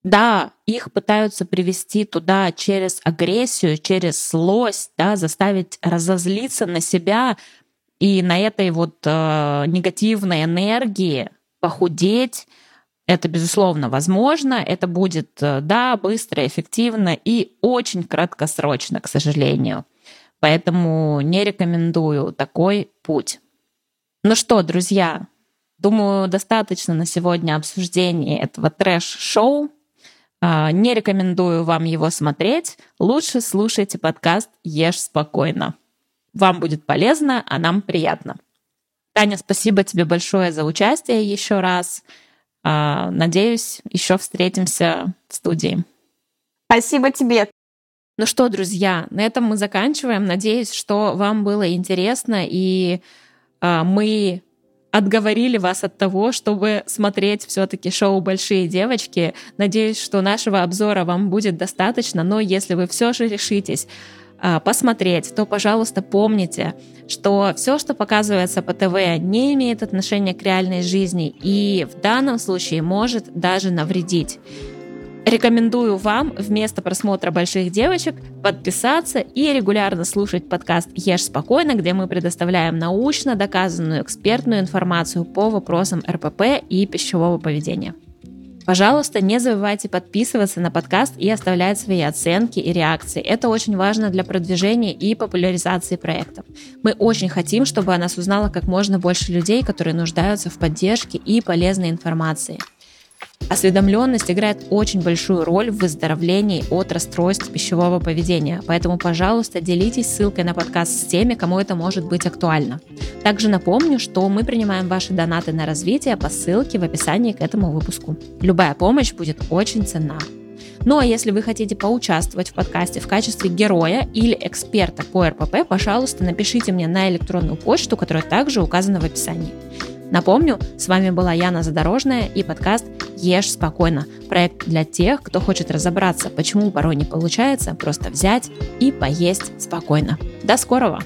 Да, их пытаются привести туда через агрессию, через злость, да, заставить разозлиться на себя и на этой вот э, негативной энергии похудеть. Это, безусловно, возможно. Это будет, э, да, быстро, эффективно и очень краткосрочно, к сожалению. Поэтому не рекомендую такой путь. Ну что, друзья, думаю, достаточно на сегодня обсуждения этого трэш-шоу. А, не рекомендую вам его смотреть. Лучше слушайте подкаст «Ешь спокойно». Вам будет полезно, а нам приятно. Таня, спасибо тебе большое за участие еще раз. А, надеюсь, еще встретимся в студии. Спасибо тебе. Ну что, друзья, на этом мы заканчиваем. Надеюсь, что вам было интересно, и э, мы отговорили вас от того, чтобы смотреть все-таки шоу «Большие девочки». Надеюсь, что нашего обзора вам будет достаточно, но если вы все же решитесь э, посмотреть, то, пожалуйста, помните, что все, что показывается по ТВ, не имеет отношения к реальной жизни и в данном случае может даже навредить. Рекомендую вам вместо просмотра больших девочек подписаться и регулярно слушать подкаст «Ешь спокойно», где мы предоставляем научно доказанную экспертную информацию по вопросам РПП и пищевого поведения. Пожалуйста, не забывайте подписываться на подкаст и оставлять свои оценки и реакции. Это очень важно для продвижения и популяризации проекта. Мы очень хотим, чтобы о нас узнало как можно больше людей, которые нуждаются в поддержке и полезной информации. Осведомленность играет очень большую роль в выздоровлении от расстройств пищевого поведения, поэтому, пожалуйста, делитесь ссылкой на подкаст с теми, кому это может быть актуально. Также напомню, что мы принимаем ваши донаты на развитие по ссылке в описании к этому выпуску. Любая помощь будет очень ценна. Ну а если вы хотите поучаствовать в подкасте в качестве героя или эксперта по РПП, пожалуйста, напишите мне на электронную почту, которая также указана в описании. Напомню, с вами была Яна Задорожная и подкаст «Ешь спокойно». Проект для тех, кто хочет разобраться, почему порой не получается просто взять и поесть спокойно. До скорого!